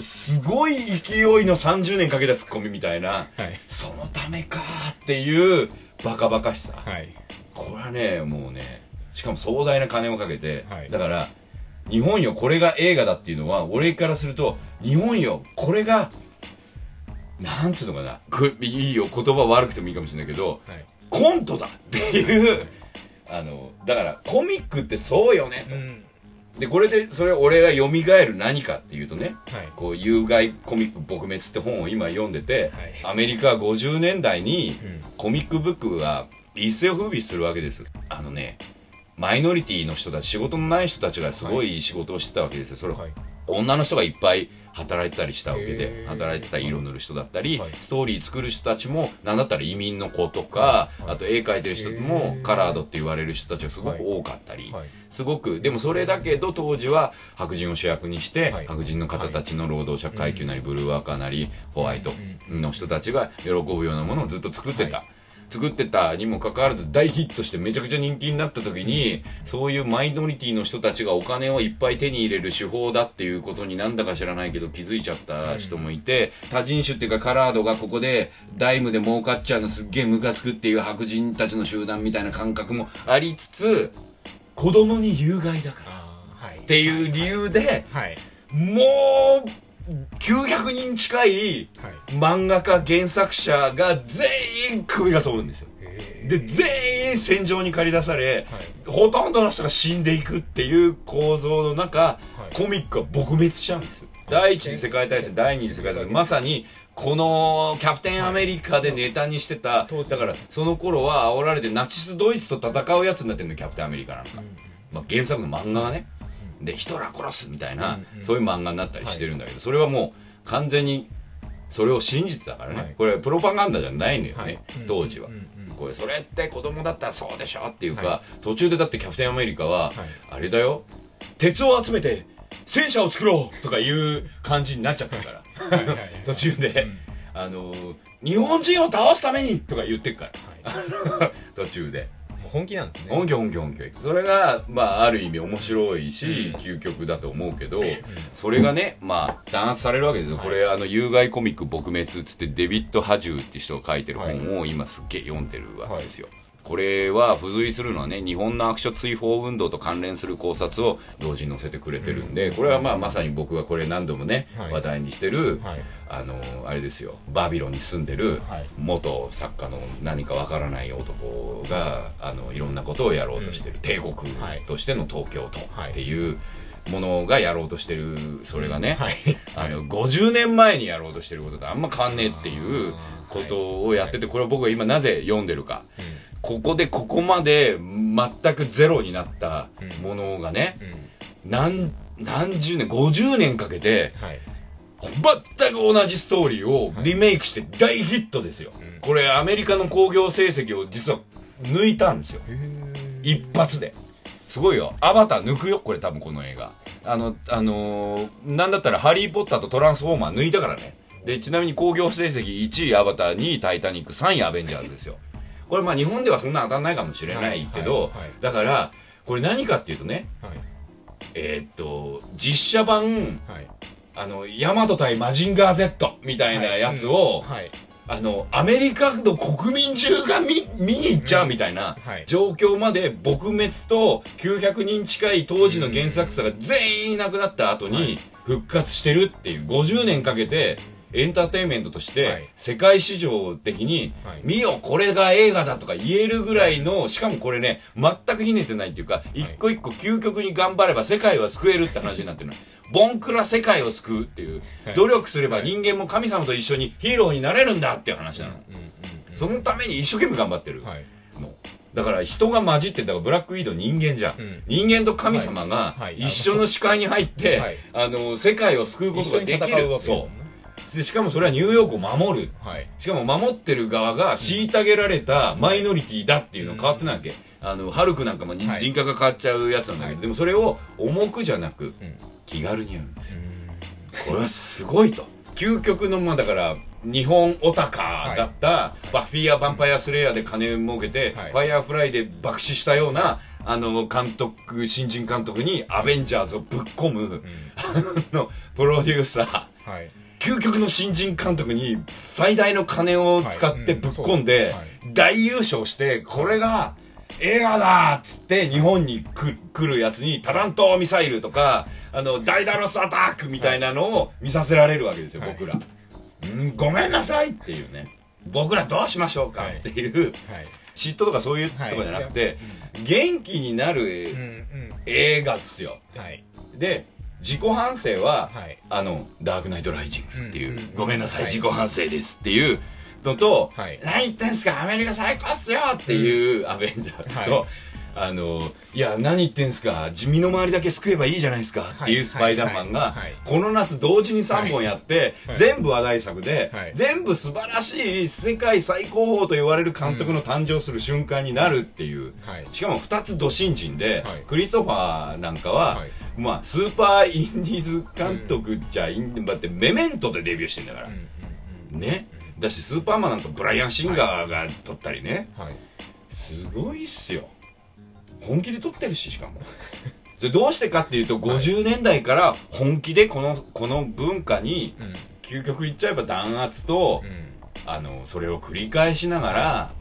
すごい勢いの30年かけたツッコミみたいな、はい。そのためかっていうバカバカしさ、はい。これはねもうねしかも壮大な金をかけて、はい。だから日本よこれが映画だっていうのは俺からすると日本よこれがなんつうのかな。いいよ言葉悪くてもいいかもしれないけどはい。コントだっていうあのだからコミックってそうよねと、うん。でこれでそれ俺が蘇る何かっていうとねはい。こう有害コミック撲滅って本を今読んでて、はい。アメリカ50年代にうん。コミックブックが一世を風靡するわけです。あのねマイノリティの人たち仕事のない人たちがすごい仕事をしてたわけですよ。それ、はい。女の人がいっぱい働いてたりしたわけで働いてた色塗る人だったり、はい。ストーリー作る人たちもなんだったら移民の子とか、あと絵描いてる人もカラードって言われる人たちがすごく多かったり、はい。すごく。でもそれだけど当時は白人を主役にして、はい。白人の方たちの労働者階級なり、ブルーワーカーなりホワイトの人たちが喜ぶようなものをずっと作ってた、は作ってたにもかかわらず大ヒットしてめちゃくちゃ人気になった時にそういうマイノリティの人たちがお金をいっぱい手に入れる手法だっていうことになんだか知らないけど気づいちゃった人もいて多人種っていうかカラードがここでダイムで儲かっちゃうのすっげえムカつくっていう白人たちの集団みたいな感覚もありつつ子供に有害だからっていう理由ではい。もう900人近いはい漫画家原作者が全員首が飛ぶんですよ。へで全員戦場に駆り出され、はい。ほとんどの人が死んでいくっていう構造の中、い。コミックは撲滅しちゃうんです第一次世界大戦第二次世界大戦。まさにこのキャプテンアメリカでネタにしてた、当時。だからその頃は煽られてナチスドイツと戦うやつになってるのキャプテンアメリカなんか、まあ、原作の漫画がねでヒトラー殺すみたいな、うんうん。そういう漫画になったりしてるんだけど、それはもう完全にそれを信じてたからね、はい。これプロパガンダじゃないのよね、はい。当時は、うんうんこれそれって子供だったらそうでしょっていうか、は途中でだってキャプテンアメリカは、はい。あれだよ鉄を集めて戦車を作ろうとかいう感じになっちゃったから。はいはいはい。途中で、うん。あの日本人を倒すためにとか言ってっから。途中で本気なんですね。本気本気本気。それがまあある意味面白いし、うん。究極だと思うけど、それがねまあ弾圧されるわけですよ、これあの有害コミック撲滅っつってデビッド・ハジューって人が書いてる本を今すっげえ読んでるわけですよ、これは付随するのはね日本の悪書追放運動と関連する考察を同時に載せてくれてるんで、これはまあまさに僕がこれ何度もね、はい。話題にしてる、はい。あのあれですよバビロンに住んでるはい。元作家の何かわからない男があのいろんなことをやろうとしてる、帝国はいとしての東京都はいっていうものがやろうとしてるそれがね、はい。あの50年前にやろうとしてることとあんま変わんねえっていうことをやっててこれを僕は今なぜ読んでるか。うんここでここまで全くゼロになったものがねうん。何何十年50年かけてはい。全く同じストーリーをリメイクして大ヒットですよ、うん。これアメリカの興行成績を実は抜いたんですよ。一発で。すごいよ。アバター抜くよこれ多分この映画。あのあのーなんだったら「ハリー・ポッター」と「トランスフォーマー」抜いたからね。でちなみに興行成績1位アバター2位「タイタニック」3位アベンジャーズですよこれまあ日本ではそんな当たんないかもしれないけど、はいはいはい。だからこれ何かっていうとねはい。えーっと実写版はい。あのヤマト対マジンガー Z みたいなやつを、はい。あのアメリカの国民中が見見に行っちゃうみたいなはい。状況まで撲滅と900人近い当時の原作者が全員いなくなった後に復活してるっていう50年かけてエンターテインメントとしはてい。世界市場的にはい。見よこれが映画だとか言えるぐらいのしかもこれね全くひねてないっていうか一個一個究極に頑張れば世界は救えるって話になってるの ボンクラ世界を救うっていうはい。努力すれば人間も神様と一緒にヒーローになれるんだっていう話なの。そのために一生懸命頑張ってるだから人が混じってだからブラックウィード人間じゃん、うん。人間と神様がはい。はい。一緒の視界に入って、はい。あの世界を救うことができる。ねそうでしかもそれはニューヨークを守る。はい。しかも守ってる側が虐げられたマイノリティだっていうの変わってないわけ、あのハルクなんかも人格が変わっちゃうやつなんだけど、はい。でもそれを重くじゃなくうん。気軽にやるんですよ。これはすごいと。究極のまあだから日本オタカだった、バフィーやヴァンパイアスレイヤーで金儲けて、はい。ファイヤーフライで爆死したようなあの監督新人監督にアベンジャーズをぶっ込む、うん。あのプロデューサー。はい究極の新人監督に最大の金を使ってぶっ込んで、はい。大優勝してこれが映画だっつって日本に来来るやつにタラントミサイルとかあのダイダロスアタックみたいなのを見させられるわけですよ、はい。僕ら、うんごめんなさいっていうね。僕らどうしましょうかはい。っていう、はい。嫉妬とかそういうとかじゃなくて、元気になるん映画ですよ。はい。で自己反省は、はい。あの「ダークナイトライジング」っていう「うんうんうん。ごめんなさい、はい。自己反省です」っていうのと「はい。何言ってんすかアメリカ最高っすよ」っていうアベンジャーズと、はい。あのいや何言ってんすか身の回りだけ救えばいいじゃないですかっていうスパイダーマンが、この夏同時に3本やって、はい。全部話題作で、はい。全部素晴らしい世界最高峰と言われる監督の誕生する瞬間になるっていう、はい。しかも2つド新人で、はい。クリストファーなんかは、はいまあ、スーパーインディーズ監督じゃいいんだってメメントでデビューしてんだから、ね。だしスーパーマンなんかブライアン・シンガーが撮ったりね、うんはい。すごいっすよ。本気で撮ってるししかも。でどうしてかっていうと50年代から本気でこのこの文化にうん。究極言っちゃえば弾圧と、うん。あのそれを繰り返しながら、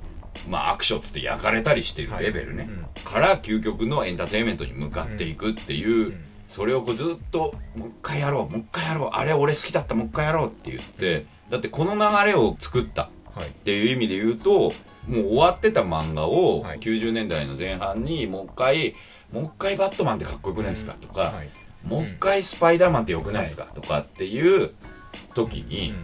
まあアクションつって焼かれたりしてるレベルね、から究極のエンターテインメントに向かっていくっていう、ん。それをこうずっともう一回やろうもう一回やろうあれ俺好きだったもう一回やろうって言ってだってこの流れを作った。はい。っていう意味で言うともう終わってた漫画をはい。90年代の前半にもう一回もう一回バットマンってかっこよくないですか？とか、はい。もう一回スパイダーマンってよくないですか、とかっていう時うに、ん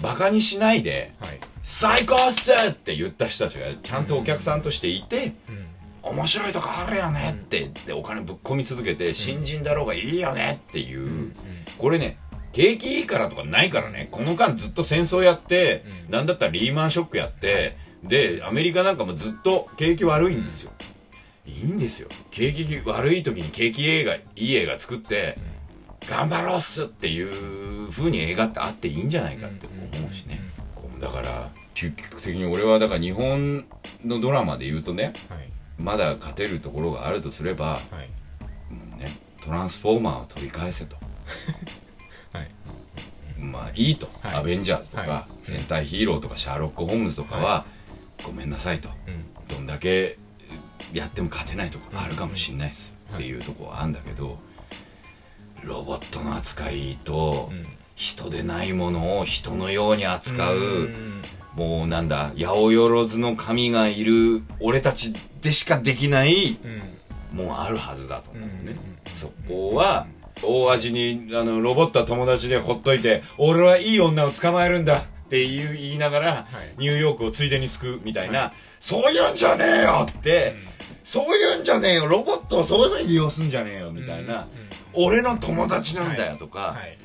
バカにしないではい。最高っすって言った人たちがちゃんとお客さんとしていて、うん。面白いとこあるよねって言ってお金ぶっ込み続けて、新人だろうがいいよねっていう、うん。これね景気いいからとかないからね。この間ずっと戦争やって、うん。なんだったらリーマンショックやって、でアメリカなんかもずっと景気悪いんですよ、いいんですよ。景気悪い時に景気映画いい映画作って、頑張ろうっすっていう風に映画ってあっていいんじゃないかって思うしね、だから究極的に俺はだから日本のドラマで言うとねはい。まだ勝てるところがあるとすれば、はい。ね、トランスフォーマーを取り返せと。はい。まあいいと、はい。アベンジャーズとか、は戦隊ヒーローとかシャーロック・ホームズとかは、ごめんなさいと。うん。どんだけやっても勝てないとこあるかもしんないっすっていうとこはあるんだけどロボットの扱いとうん。人でないものを人のように扱う、うん。もうなんだ八百万の神がいる俺たちでしかできないうん。もうあるはずだと思うね、うん。そこは大味にあのロボットは友達でほっといて俺はいい女を捕まえるんだって言う言いながら、はい。ニューヨークをついでに救うみたいな、そういうんじゃねえよって、そういうんじゃねえよロボットをそういうのに利用すんじゃねえよみたいな、うん俺の友達なんだよとか、はい。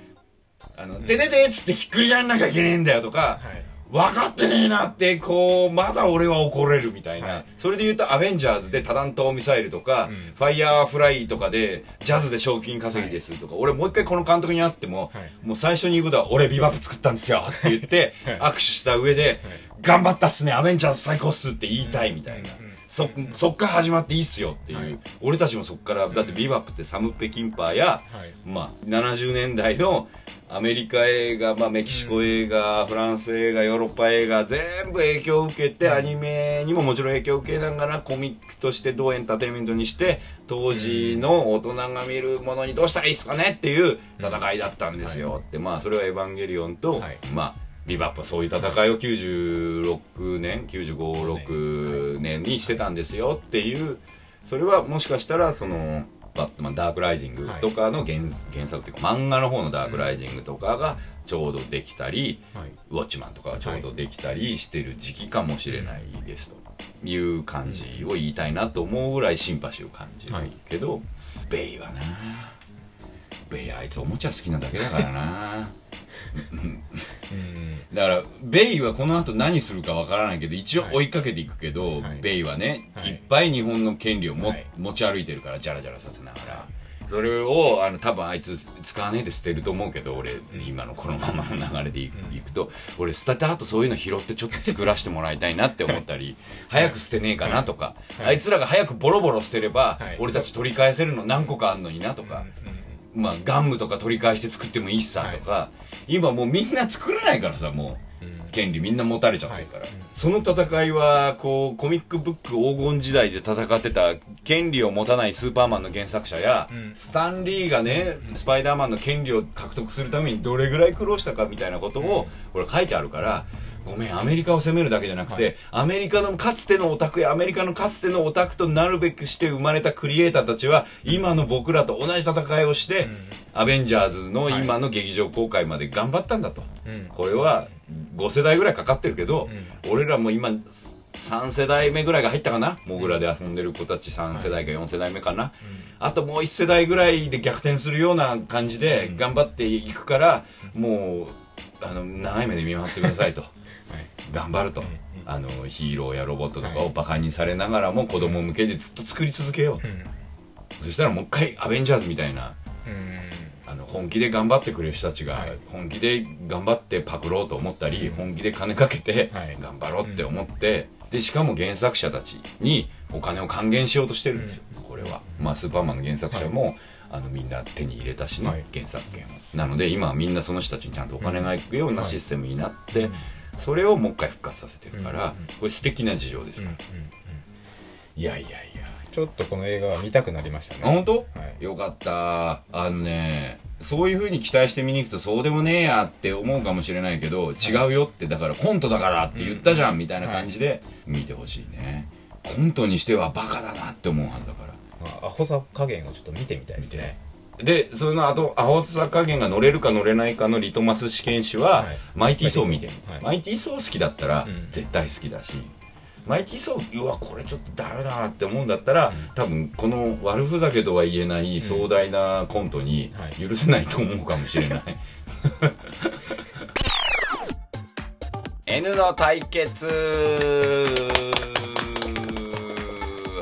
あのでででっつってひっくり返んなきゃいけねえんだよとか、はい。分かってねえなってこうまだ俺は怒れるみたいな、はい。それで言うとアベンジャーズで多弾頭ミサイルとか、うん。ファイヤーフライとかでジャズで賞金稼ぎですとか、俺もう一回この監督に会っても、はい。もう最初に言うことは俺ビバップ作ったんですよって言ってはい。握手した上で、頑張ったっすねアベンジャーズ最高っすって言いたいみたいな、うんうんそそっから始まっていいっすよっていう、はい。俺たちもそっからだってビバップってサム・ペキンパーや、はい。まあ、70年代のアメリカ映画、まあ、メキシコ映画、フランス映画ヨーロッパ映画全部影響を受けて、アニメにももちろん影響を受けながらコミックとしてどうエンターテインメントにして当時の大人が見るものにどうしたらいいですかねっていう戦いだったんですよって、まあそれは「エヴァンゲリオンと」はい。まあビバップはそういう戦いを96年956年にしてたんですよっていうそれはもしかしたらそのバットマンダークライジングとかの原,、原作っていうか漫画の方のダークライジングとかがちょうどできたり、はい。ウォッチマンとかがちょうどできたりしてる時期かもしれないですという感じを言いたいなと思うぐらいシンパシーを感じるけど、ベイはなベイあいつおもちゃ好きなだけだからなうんだからベイはこの後何するかわからないけど一応追いかけていくけど、はい。ベイはね、はい。い、っぱい日本の権利をも、はい。持ち歩いてるからジャラジャラさせながら。それをあの多分あいつ使わねえで捨てると思うけど俺今のこのままの流れでいく,、と俺捨てた後そういうの拾ってちょっと作らせてもらいたいなって思ったり早く捨てねえかなとか、あいつらが早くボロボロ捨てれば、はい。俺たち取り返せるの何個かあんのになとか、まあ、ガンムとか取り返して作ってもいいしさとか、今もうみんな作れないからさもううん。権利みんな持たれちゃってるから、はい。その戦いはこうコミックブック黄金時代で戦ってた権利を持たないスーパーマンの原作者や、うん。スタンリーがねスパイダーマンの権利を獲得するためにどれぐらい苦労したかみたいなことをこれ書いてあるからごめんアメリカを責めるだけじゃなくて、アメリカのかつてのオタクやアメリカのかつてのオタクとなるべくして生まれたクリエイターたちは今の僕らと同じ戦いをして、アベンジャーズの今の劇場公開まで頑張ったんだと。うん。これは5世代ぐらいかかってるけど、俺らも今3世代目ぐらいが入ったかな？モグラで遊んでる子たち3世代か4世代目かな、あともう1世代ぐらいで逆転するような感じで頑張っていくから、もうあの長い目で見守ってくださいと頑張ると、あのヒーローやロボットとかをバカにされながらも子供向けでずっと作り続けようそしたらもう一回アベンジャーズみたいなうん。あの本気で頑張ってくれる人たちが、はい。本気で頑張ってパクろうと思ったり、本気で金かけてはい。頑張ろうって思って、でしかも原作者たちにお金を還元しようとしてるんですよ、これは、まあ、スーパーマンの原作者も、あのみんな手に入れたしね、はい。原作権を。なので今はみんなその人たちにちゃんとお金がいくようなはい。システムになって、それをもう一回復活させてるから、うんこれ素敵な事情ですうんから、いやいやいや。ちちょっとこの映画は見たくなりましたね。あ本当、はい。よかった。あのねそういう風に期待して見に行くとそうでもねえやって思うかもしれないけど、違うよってだからコントだからって言ったじゃん、みたいな感じで見てほしいね。コントにしてはバカだなって思うはずだから。まあアホさ加減をちょっと見てみたいですねでその後アホさ加減が乗れるか乗れないかのリトマス試験紙は、はい。マイティー・ソー見てみ、はい。マイティー・ソー好きだったら、うん。絶対好きだしマイティー・ソーうわこれちょっとダメだって思うんだったら、多分この悪ふざけとは言えない壮大なコントにはい。許せないと思うかもしれない、N の対決。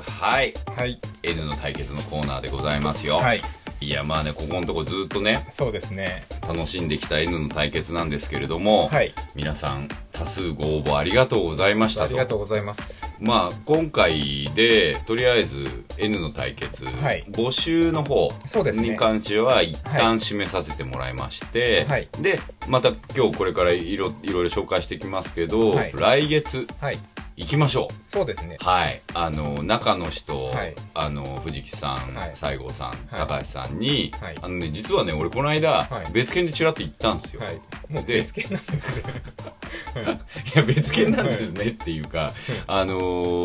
はい。はい。N の対決のコーナーでございますよ、はいいやまあねここのとこずっとねそうですね。楽しんできた N の対決なんですけれども、はい。皆さん多数ご応募ありがとうございましたと。ありがとうございます。まあ今回でとりあえず N の対決、はい。募集の方に関しては一旦締めさせてもらいまして、はい。でまた今日これからいろいろいろ紹介していきますけど、はい。来月はい行きましょう。そうですね。はい、あの中の人、はい。あの藤木さん、はい。西郷さん、はい。高橋さんに、はい。あのね実はね俺この間、はい。別件でちらっと行ったんですよ、はい。もうで別件なんです いや別件なんですねっていうか、あの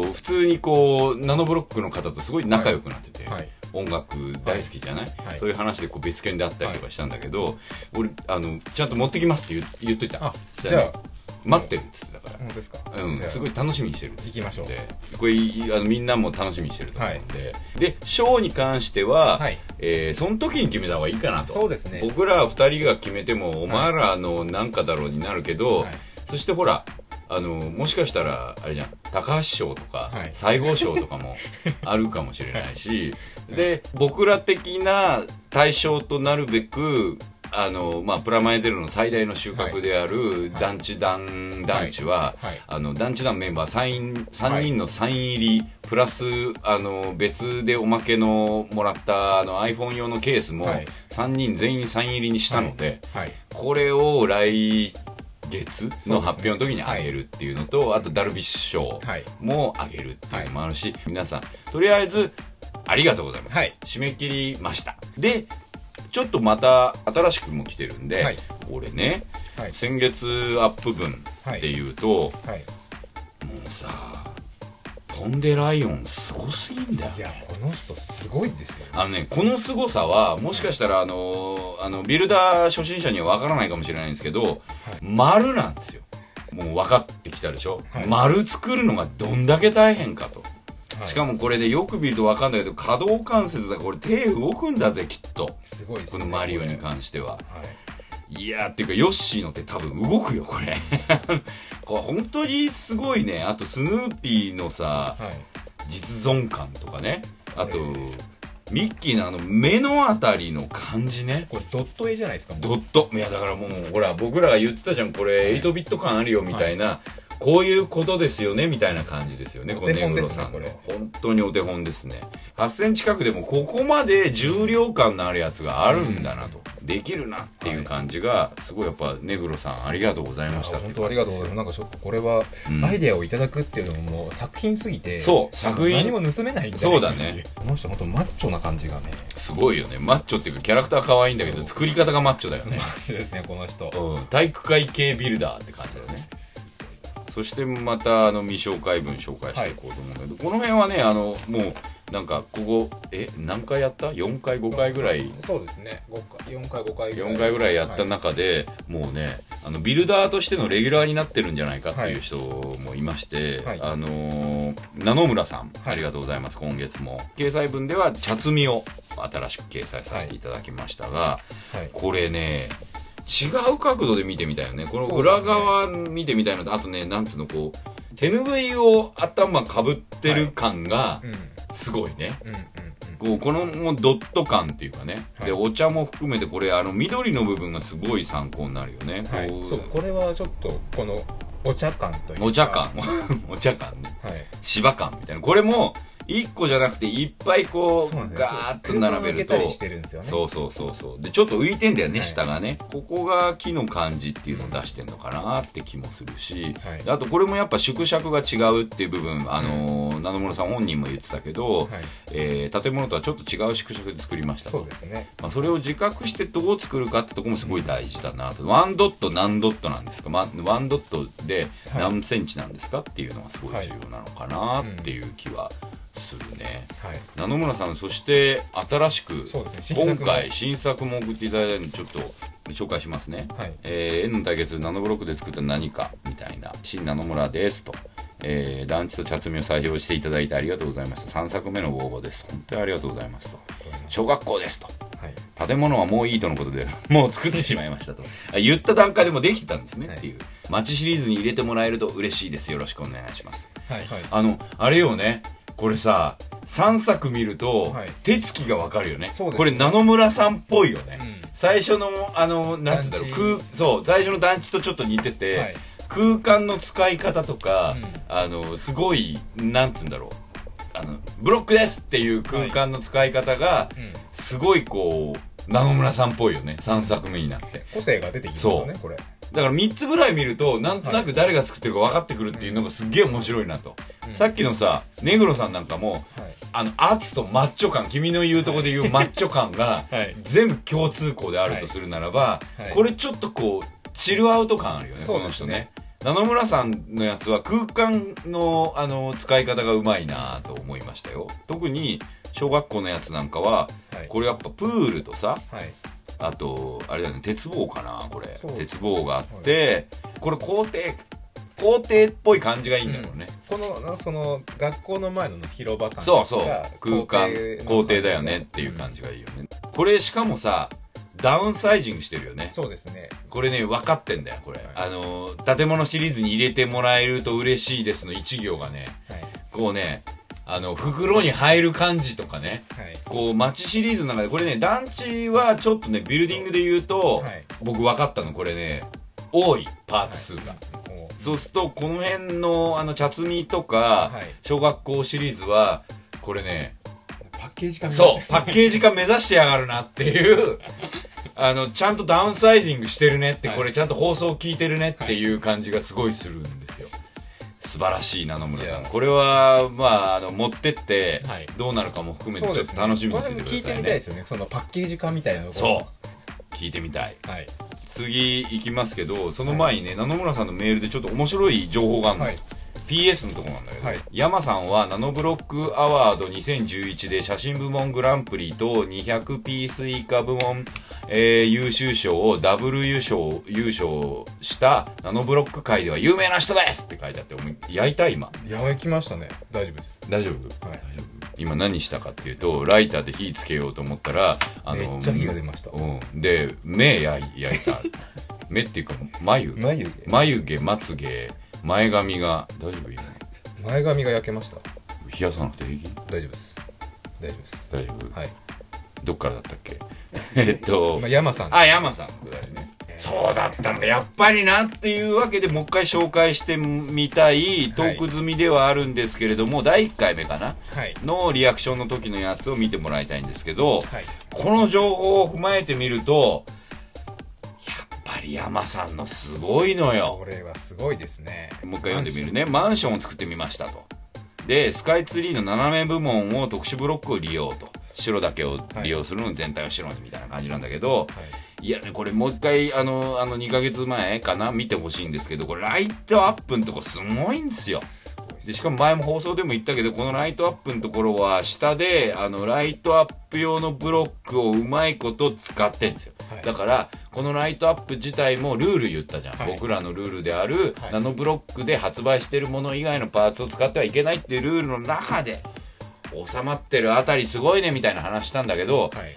ー普通にこうナノブロックの方とすごい仲良くなってて、はい。音楽大好きじゃない、はい。そういう話でこう別件であったりとかしたんだけど、俺あのちゃんと持ってきますって言言っといた。あじゃあ,、じゃあ待ってるっつってたから。本当ですか？うん、すごい楽しみにしてる。行きましょう。でこれいあのみんなも楽しみにしてると思うんで、でショーに関しては、はい。えーその時に決めた方がいいかなと。そうですね。僕ら二人が決めてもお前らのなんかだろうになるけど、はい。そしてほらあのもしかしたらあれじゃん高橋賞とか、はい。西郷賞とかも あるかもしれないし、で僕ら的な対象となるべくあのまあ、プラマイゼロの最大の収穫である団地団団地は、あの団地団メンバー3人 ,3 人のサイン入り、プラスあの別でおまけのもらったあの iPhone 用のケースもはい。3人全員サイン入りにしたので、はい。これを来月の発表の時にあげるっていうのとあとダルビッシュ賞はい。もあげるっていうのもあるし、皆さんとりあえずありがとうございます、はい。締め切りました。でちょっとまた新しくも来てるんで、はい。俺ね、はい。先月アップ分でい。うと、はい。もうさポンデライオンすごすぎんだよいやこの人すごいですよ。あのね、この凄さは、もしかしたら、あの、あの、ビルダー初心者にはわからないかもしれないんですけど、丸なんですよ。もう分かってきたでしょ、はい。丸作るのがどんだけ大変かと。はい。しかもこれね、よく見ると分かんないけど、可動関節だこれ手動くんだぜ、きっと。すごいですこねのマリオにこ関しては。いいやーっていうかヨッシーの手多分動くよこれ。これ本当にすごいね。あとスヌーピーのさはい。実存感とかね。あと、えミッキーのあの目のあたりの感じね。これドット絵じゃないですかドット。いやだからもうほら僕らが言ってたじゃん。これ8ビット感あるよみたいな、こういうことですよねみたいな感じですよねこの根室さんの。本当にお手本ですね。8センチ角でもここまで重量感のあるやつがあるんだなと、できるなっていう感じがすごいやっぱ根室さんありがとうございました本当ありがとうございます。なんかちょっとこれはうん。アイデアをいただくっていうのももう作品すぎてそう作品。何も盗めないんだそうだね。この人本当マッチョな感じがね。すごいよね。マッチョっていうかキャラクター可愛いんだけど作り方がマッチョだよね。マッチョですねこの人。うん、体育会系ビルダーって感じだよねそしてまたあの未紹介文紹介していこうと思うんだけど、この辺はねあのもうなんかここえ何回やった ?4 回5回ぐらいそうですね。5回4回5回ぐらい。4回ぐらいやった中で、もうねあのビルダーとしてのレギュラーになってるんじゃないかっていう人もいまして、はい。あのー名野村さん、はい。ありがとうございます今月も。掲載文では茶摘みを新しく掲載させていただきましたが、はい。これね違う角度で見てみたいよね。この裏側見てみたいのと、あとねなんつうのこう手ぬぐいを頭かぶってる感がうん。すごいね、うんうんうん。こうこのもうドット感っていうかね、はい。でお茶も含めてこれあの緑の部分がすごい参考になるよね、はい。そうこれはちょっとこのお茶感というか。お茶感。お茶感ね。はい。芝感みたいな。これも1個じゃなくていっぱいこうそうガーッと並べると。そうそうそうそう。でちょっと浮いてんだよね、はい。下がね。ここが木の感じっていうのを出してんのかなって気もするし、はい。あとこれもやっぱ縮尺が違うっていう部分あのー、七室さん本人も言ってたけど、はい。えー建物とはちょっと違う縮尺で作りましたと。そうですね。まあ、それを自覚してどう作るかってとこもすごい大事だなと、ワンドット何ドットなんですか、まあ、ワンドットで何センチなんですか？っていうのがすごい重要なのかなっていう気はするね、はい。野々村さんそして新しくね。今回新作も送っていただいたのでちょっと紹介しますね、はい。えー、N の対決ナノブロックで作った何かみたいな新ナノ村ですと、えー、団地と茶摘みを採用していただいてありがとうございました。3作目のご応募です。本当にありがとうございますと。小学校ですと。はい。建物はもういいとのことで もう作ってしまいましたと。あ言った段階でもできてたんですね、はい。っていう。街シリーズに入れてもらえると嬉しいです。よろしくお願いします。はいはい。あのあれよねこれさ3作見ると、はい。手つきがわかるよね。そうでこれ野々村さんっぽいよね、うん。最初のあのなんて言うんだろう団空そう最初の団地とちょっと似てて、はい。空間の使い方とか、うん。あのすごいなんつうんだろう。あのブロックですっていう空間の使い方が、うん。すごいこう野々村さんっぽいよね。3作目になって。個性が出てきますよねそこれだから3つぐらい見るとなんとなく誰が作ってるか分かってくるっていうのがすっげえ面白いなと、うん。さっきのさ目黒さんなんかもはい。あの圧とマッチョ感君の言うとこで言うマッチョ感が はい。全部共通項であるとするならば、はい。これちょっとこうチルアウト感あるよねこの人ね。野々村さんのやつは空間のあの使い方がうまいなと思いましたよ。特に小学校のやつなんかははい。これやっぱプールとさはいあとあれだよね鉄棒かなこれ。鉄棒があって、これ校庭校庭っぽい感じがいいんだろうね、このその学校の前の広場感そうそう。が空間校庭だよねっていう感じがいいよね、これしかもさダウンサイジングしてるよね。そうですね。これね分かってんだよこれ、はい。あの建物シリーズに入れてもらえると嬉しいですの一行がねはい。こうねあの袋に入る感じとかね。はい。こう街シリーズの中でこれね団地はちょっとねビルディングで言うと、はい。僕分かったのこれね。多いパーツ数が、そうするとこの辺のあの茶摘みとか、はい。小学校シリーズはこれねパッケージ化そうパッケージ化目指してやがるなっていう あのちゃんとダウンサイジングしてるねって、はい。これちゃんと放送聞いてるねっていう感じがすごいするんですよ素晴らしいな野村さんこれはまああの持ってってはい。どうなるかも含めてちょっと楽しみにしててくださいね。聞いてみたいですよね。そのパッケージ化みたいなところ。そう。聞いてみたい。はい。次行きますけどその前にね、野々村さんのメールでちょっと面白い情報があるの、はい。PS のとこなんだけど、はい。山さんはナノブロックアワード2011で写真部門グランプリと200ピース以下部門、えー優秀賞をダブル優勝優勝したナノブロック界では有名な人ですって書いてあって焼いた今。やばいきましたね。大丈夫です。大丈夫、はい。大丈夫今何したかっていうとライターで火つけようと思ったらあのめっちゃ火が出ました。うん、で目焼いた。目っていうか眉。眉毛。眉毛まつげ前髪が大丈夫？今。前髪が焼けました。冷やさなくて平気？大丈夫です。大丈夫です。大丈夫？はいどっからだったっけ？えっとまあ山さん。あ山さんだよね。そうだったんだ。やっぱりなっていうわけでもう一回紹介してみたいトーク済みではあるんですけれども、第1回目かな？はい。のリアクションの時のやつを見てもらいたいんですけど、はい。この情報を踏まえてみるとやっぱり山さんのすごいのよ。これはすごいですね。もう一回読んでみるね。マンションを作ってみましたと。でスカイツリーの斜め部分を特殊ブロックを利用と白だけを利用するのに全体を白にみたいな感じなんだけど、はいいやね、これもう一回、あの、あの、2ヶ月前かな見てほしいんですけど、これライトアップのとこすごいんですよ。で、しかも前も放送でも言ったけど、このライトアップのところは、下で、あの、ライトアップ用のブロックをうまいこと使ってんですよ。はいだから、このライトアップ自体もルール言ったじゃん。はい僕らのルールである、はいナノブロックで発売してるもの以外のパーツを使ってはいけないっていうルールの中で、収まってるあたりすごいねみたいな話したんだけど、はい。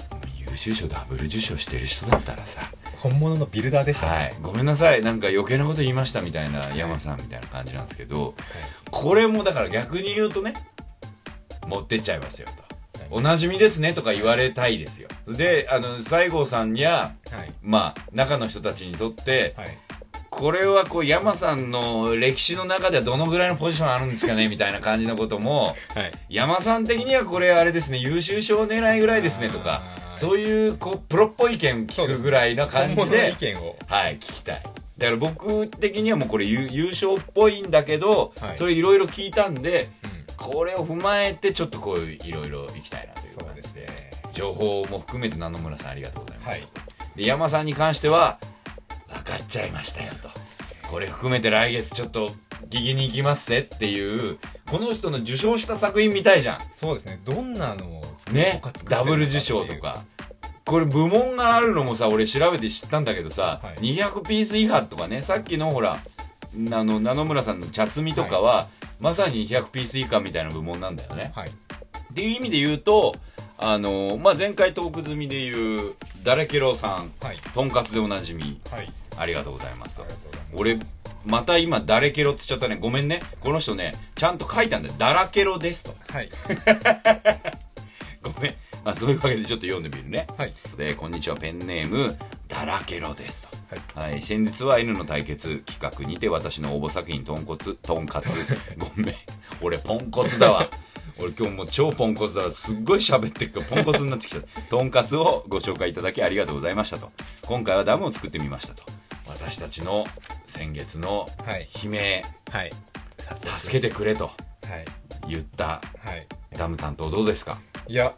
優秀賞ダブル受賞してる人だったらさ、本物のビルダーでした。ねはい、ごめんなさい。なんか余計なこと言いましたみたいな山さんみたいな感じなんですけどこれもだから逆に言うとね持ってっちゃいますよと。おなじみですねとか言われたいですよ。であの西郷さんやはい。まあ中の人たちにとってはいこれはこう山さんの歴史の中ではどのぐらいのポジションあるんですかねみたいな感じのこともはい。山さん的にはこれあれですね優秀賞狙いぐらいですねとかそういうこうプロっぽい意見聞くぐらいな感じで意見を。はい聞きたい。だから僕的にはもうこれ優優勝っぽいんだけど、はい。それいろいろ聞いたんでうん。これを踏まえてちょっとこういろいろ行きたいなという感じで。ね。情報も含めて野々村さんありがとうございます、はい。で山さんに関しては分かっちゃいましたよと。これ含めて来月ちょっと聞きに行きますぜっていうこの人の受賞した作品見たいじゃそうですね。どんなのを作んね？ダブル受賞とか。これ部門があるのもさ俺調べて知ったんだけどさ、はい。200ピース以下とかね。さっきのほらあの名野村さんの茶摘みとかは、まさに200ピース以下みたいな部門なんだよね。はい。っていう意味で言うとあの、まあ、前回トーク済みで言うダレケロさんはい。とんかつでおなじみ。はいありがとうございます俺また今ダレケロって言っちゃったね。ごめんね。この人ねちゃんと書いたんだよ。ダラケロですと。はい。ごめん、まあ、そういうわけでちょっと読んでみるね。はい。でこんにちはペンネームダラケロですと。はい。はい、先日は N の対決企画にて私の応募作品とんこつとんかつごめん。俺ポンコツだわ。俺今日もう超ポンコツだわ。すっごい喋ってっからポンコツになってきた。とんかつをご紹介いただきありがとうございましたと。今回はダムを作ってみましたと私たちの先月のはい。悲鳴はい。助けてくれとはい。言ったはい。ダム担当どうですか？いや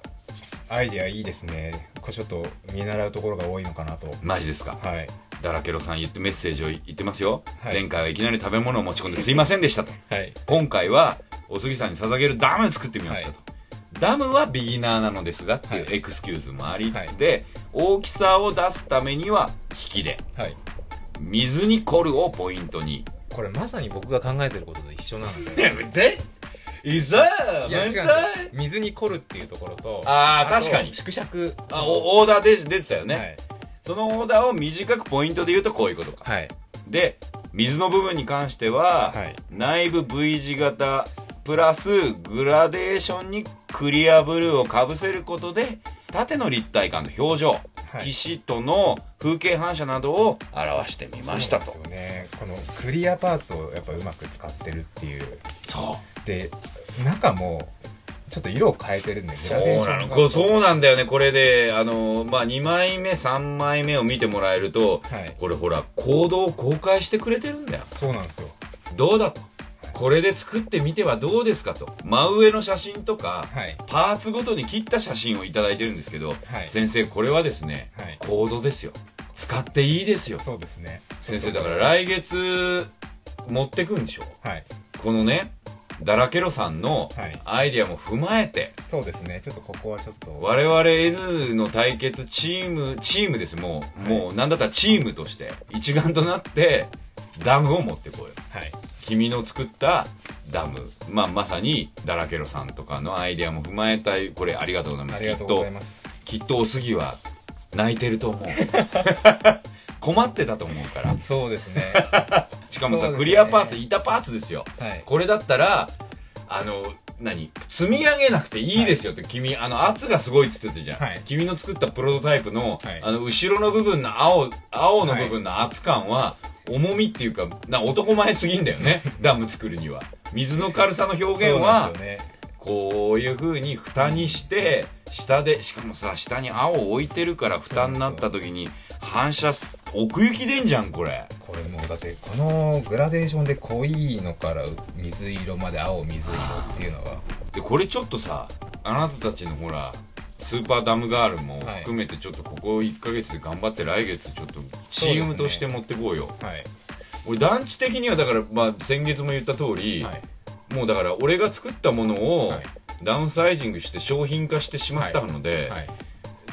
アイデアいいですね。これちょっと見習うところが多いのかなと。マジですか？はい。ダラケロさん言ってメッセージを言ってますよ、はい。前回はいきなり食べ物を持ち込んですいませんでしたと。はい。今回はお杉さんに捧げるダム作ってみましたと、ダムはビギナーなのですがっていうはい。エクスキューズもありつつで、大きさを出すためには引きではい。水に凝るをポイントに。これまさに僕が考えてることと一緒なのいで。やぜ？いざいや違うんですよ。水に凝るっていうところとあーと確かに。縮尺。あおオーダーで出てたよね、はい。そのオーダーを短くポイントで言うとこういうことか。はい。で水の部分に関しては、はい。内部 V 字型プラスグラデーションにクリアブルーをかぶせることで縦の立体感と表情、はい。岸との風景反射などを表してみましたと。ですよね。このクリアパーツをやっぱうまく使ってるっていう。そう。で中もちょっと色を変えてるんでそうなの。そうなんだよね。これであのまあ2枚目3枚目を見てもらえるとはい。これほらコードを公開してくれてるんだよ。そうなんですよ。どうだとこれで作ってみてはどうですかと。真上の写真とかはい。パーツごとに切った写真をいただいてるんですけど、はい。先生これはですね、はい。コードですよ。使っていいですよ。そうですね。先生だから来月持ってくんでしょ。はい。このねダラケロさんのはい。アイデアも踏まえて。そうですね。ちょっとここはちょっと。我々 N の対決チームチームです。もう、もうなんだったらチームとして一丸となってダムを持ってこうよ。はい君の作ったダム、まあ、まさにダラケロさんとかのアイデアも踏まえたい。これありがとうございます。ありがとうございます。きっとおすぎは泣いてると思う。困ってたと思うから。そうですね。しかもさ、ね。クリアパーツ板パーツですよ。はい。これだったらあの何？積み上げなくていいですよって、君あの圧がすごいっつってたじゃん、はい。君の作ったプロトタイプの,、はい。あの後ろの部分の青青の部分の圧感は、重みっていうかな男前すぎんだよね。ダム作るには。水の軽さの表現そうなはんですよね。こういう風に蓋にして下でしかもさ下に青を置いてるから蓋になった時に反射す奥行きでんじゃんこれ。これもうだってこのグラデーションで濃いのから水色まで青水色っていうのは。でこれちょっとさあなたたちのほらスーパーダムガールもはい。含めてちょっとここ1ヶ月で頑張って来月ちょっとチームとして持ってこうよ。はい。俺団地的にはだから、まあ、先月も言った通り、はい。もうだから俺が作ったものをはい。ダウンサイジングして商品化してしまったので、はい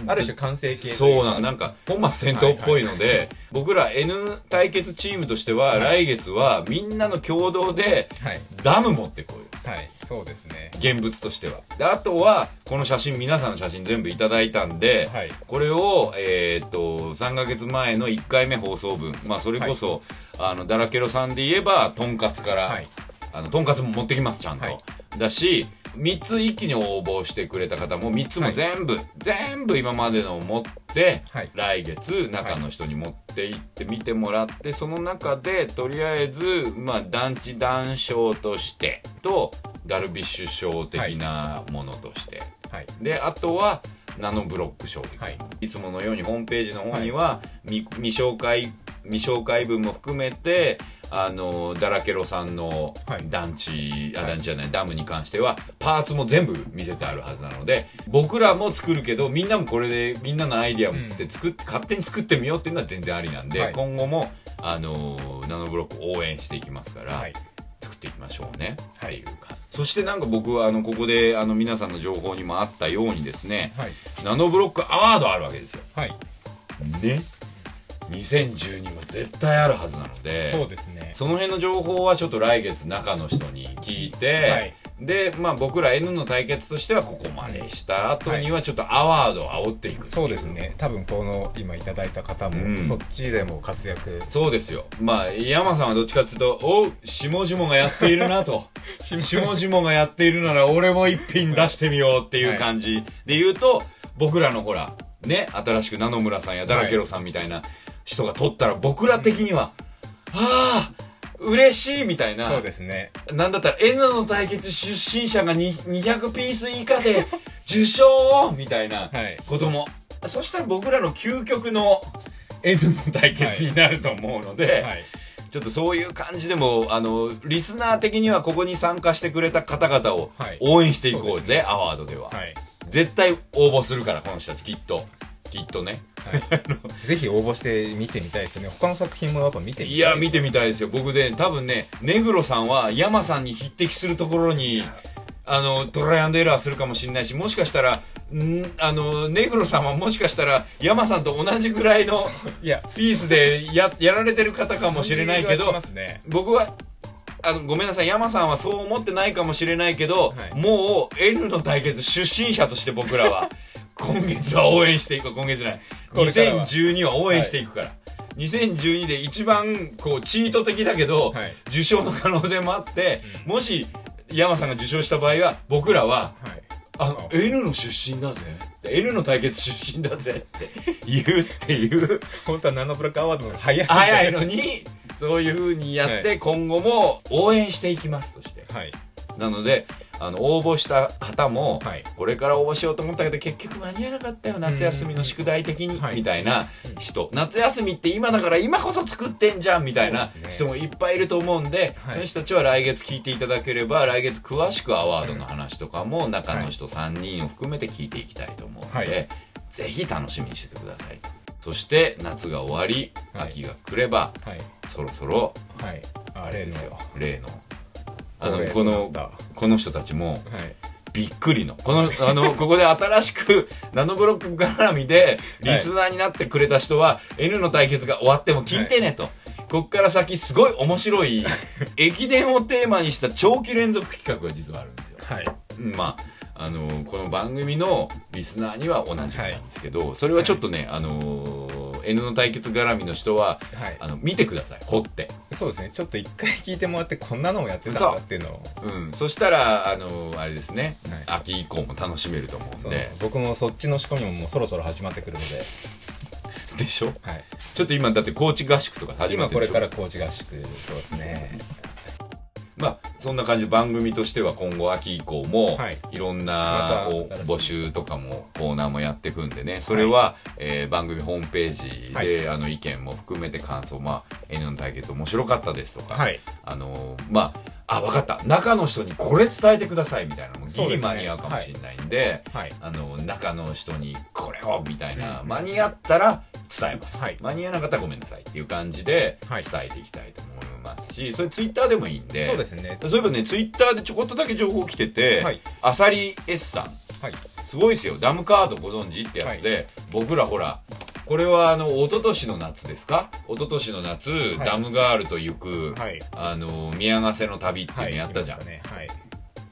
ある種完成形そうか。なんなんか本末転倒っぽいので、僕ら N 対決チームとしては、はい。来月はみんなの共同ではい。ダム持ってこうよはいそうですね。現物としては。であとはこの写真皆さんの写真全部いただいたんで、はい。これを、えーっと3ヶ月前の1回目放送分、まあ、それこそ、あのダラケロさんで言えばとんかつから、はい。あのとんかつも持ってきますちゃんと、はい。だし3つ一気に応募してくれた方も3つも全部、全部今までの持っって、はい。来月中の人に持って行って見てもらって、その中でとりあえず、まあ、団地談賞としてとダルビッシュ賞的なものとして、はい。であとはナノブロック賞的な、はい。いつものようにホームページの方には、未未紹介未紹介文も含めてあのダラケロさんのはい。団地、あはい。団地じゃないダムに関してはパーツも全部見せてあるはずなので僕らも作るけどみんなもこれでみんなのアイディアを持って作って、勝手に作ってみようっていうのは全然ありなんで、はい。今後もあのナノブロック応援していきますから、はい。作っていきましょうね、はい。っていうか。そしてなんか僕はあのここであの皆さんの情報にもあったようにですねはい。ナノブロックアワードあるわけですよ。はい。ね2012も絶対あるはずなのでそうですね。その辺の情報はちょっと来月中の人に聞いて、はい。で、まあ、僕ら N の対決としてはここまでした後にはちょっとアワードを煽っていくそうですね。多分この今いただいた方も、うん。そっちでも活躍。そうです。よまあ山さんはどっちかっていうと「おう下々がやっているな」と「下々。がやっているなら俺も一品出してみよう」っていう感じで言うと、僕らのほらね新しくナノ村さんやダラケロさんみたいな人が取ったら僕ら的には「ああ嬉しい」みたいな。そうですね。なんだったら N の対決出身者がに200ピース以下で 受賞みたいなはい。ことも、そしたら僕らの究極の N の対決になると思うので、はい。ちょっとそういう感じでもあのリスナー的にはここに参加してくれた方々をはい。応援していこうぜ、そうね。アワードでは、はい。絶対応募するからこの人たちきっときっとね。はい、ぜひ応募して見てみたいですよね。他の作品もやっぱ見てみたいいや見てみたいですよ。僕で多分ね目黒さんは山さんに匹敵するところにあのトライアンドエラーするかもしれないしもしかしたらんあの目黒さんはもしかしたら山さんと同じぐらいのピースでややられてる方かもしれないけどね。僕はあのごめんなさい。山さんはそう思ってないかもしれないけど、はい。もう N の対決出身者として僕らは今月は応援していく今月じゃない。これからは。2012は応援していくから、2012で一番こうチート的だけど、はい。受賞の可能性もあって、もし山さんが受賞した場合は僕らははい。あの N の出身だぜ。N の対決出身だぜって言うっていう。本当はナノブロックアワードの早い。早いのにそういう風にやって今後も応援していきますとして。はいなのであの応募した方も、はい。これから応募しようと思ったけど結局間に合わなかったよ夏休みの宿題的に、はい。みたいな人。夏休みって今だから今こそ作ってんじゃんみたいな人もいっぱいいると思うんで、はい。その人たちは来月聞いていただければ来月詳しくアワードの話とかも中の人3人を含めて聞いていきたいと思うので、はい。ぜひ楽しみにしててください。そして夏が終わりはい。秋が来れば、はい。そろそろはい。あ例の。ですよ。例のあのこのこの人たちもはい。びっくりの。このあの ここで新しくナノブロック絡みでリスナーになってくれた人は、N の対決が終わっても聞いてねと、こっから先すごい面白い 駅伝をテーマにした長期連続企画が実はあるんですよ。はい。うんまああのこの番組のリスナーには同じなんですけど、それはちょっとね、あの N の対決絡みの人ははい。あの見てください。掘って。そうですね。ちょっと一回聞いてもらってこんなのもやってたんだっていうのを。うん、そしたらあのあれですね、は秋以降も楽しめると思うんで。僕もそっちの仕込みももうそろそろ始まってくるので、でしょ？はい、ちょっと今だって高知合宿とか始ま今これってるでしょ？から高知合宿。そうですねまあそんな感じで番組としては今後秋以降も、はい。い、ろんな募集とかもコーナーもやっていくんでね。それは、えー番組ホームページで、あの意見も含めて感想、まあ、N の対決面白かったですとか、はい。あのーまああ分かった。中の人にこれ伝えてくださいみたいな。のもギリそうですね。間に合うかもしれないんではい。あの中の人にこれをみたいな、間に合ったら伝えます、はい。間に合わなかったらごめんなさいっていう感じで伝はい。えていきたいと思いますし、それツイッターでもいいんでそうですね。そういえばねツイッターでちょこっとだけ情報来てて、はい。アサリ S さん。はいすごいですよ。ダムカードご存知ってやつで、僕らほらこれはあの一昨年の夏ですか？一昨年の夏、い。ダムガールと行く、はい。あの宮ヶ瀬の旅っていうのやったじゃん、ね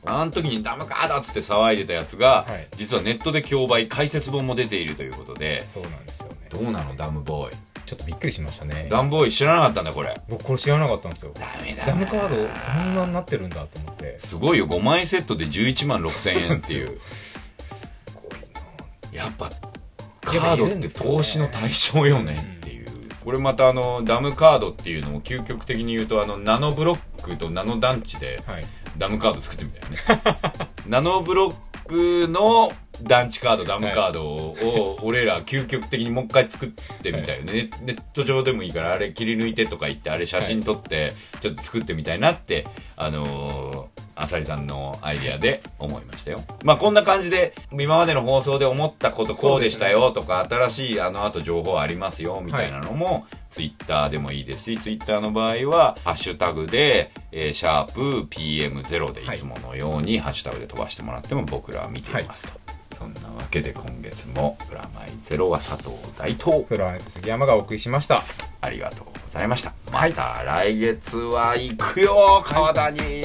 あの時にダムカードっつって騒いでたやつが、はい。実はネットで競売解説本も出ているということではいそうなんですよね。どうなの？ダムボーイ。ちょっとびっくりしましたね。ダムボーイ知らなかったんだこれ。僕これ知らなかったんですよ。ダメだな。ダムカードこんなになってるんだと思って。すごいよ。5枚セットで11万6000円っていうやっぱカードって投資の対象よねっていう。これまたあのダムカードっていうのを究極的に言うとあのナノブロックとナノ団地ではい。ダムカード作ってみたいなね。ナノブロックの団地カードダムカードを俺ら究極的にもう一回作ってみたいよね、ネット上でもいいからあれ切り抜いてとか言ってあれ写真撮ってちょっと作ってみたいなってあのーあさりさんのアイディアで思いましたよ。まあこんな感じで今までの放送で思ったことこうでしたよとか、新しいあの後情報ありますよみたいなのも、ツイッターでもいいですしツイッターの場合はハッシュタグで、えーシャープ PM0 でい。つものようにハッシュタグで飛ばしてもらっても僕らは見ていますと、そんなわけで今月も「プラマイゼロ」は佐藤大東フロアネット杉山がお送りしました。ありがとうございました。また来月は行くよ川田に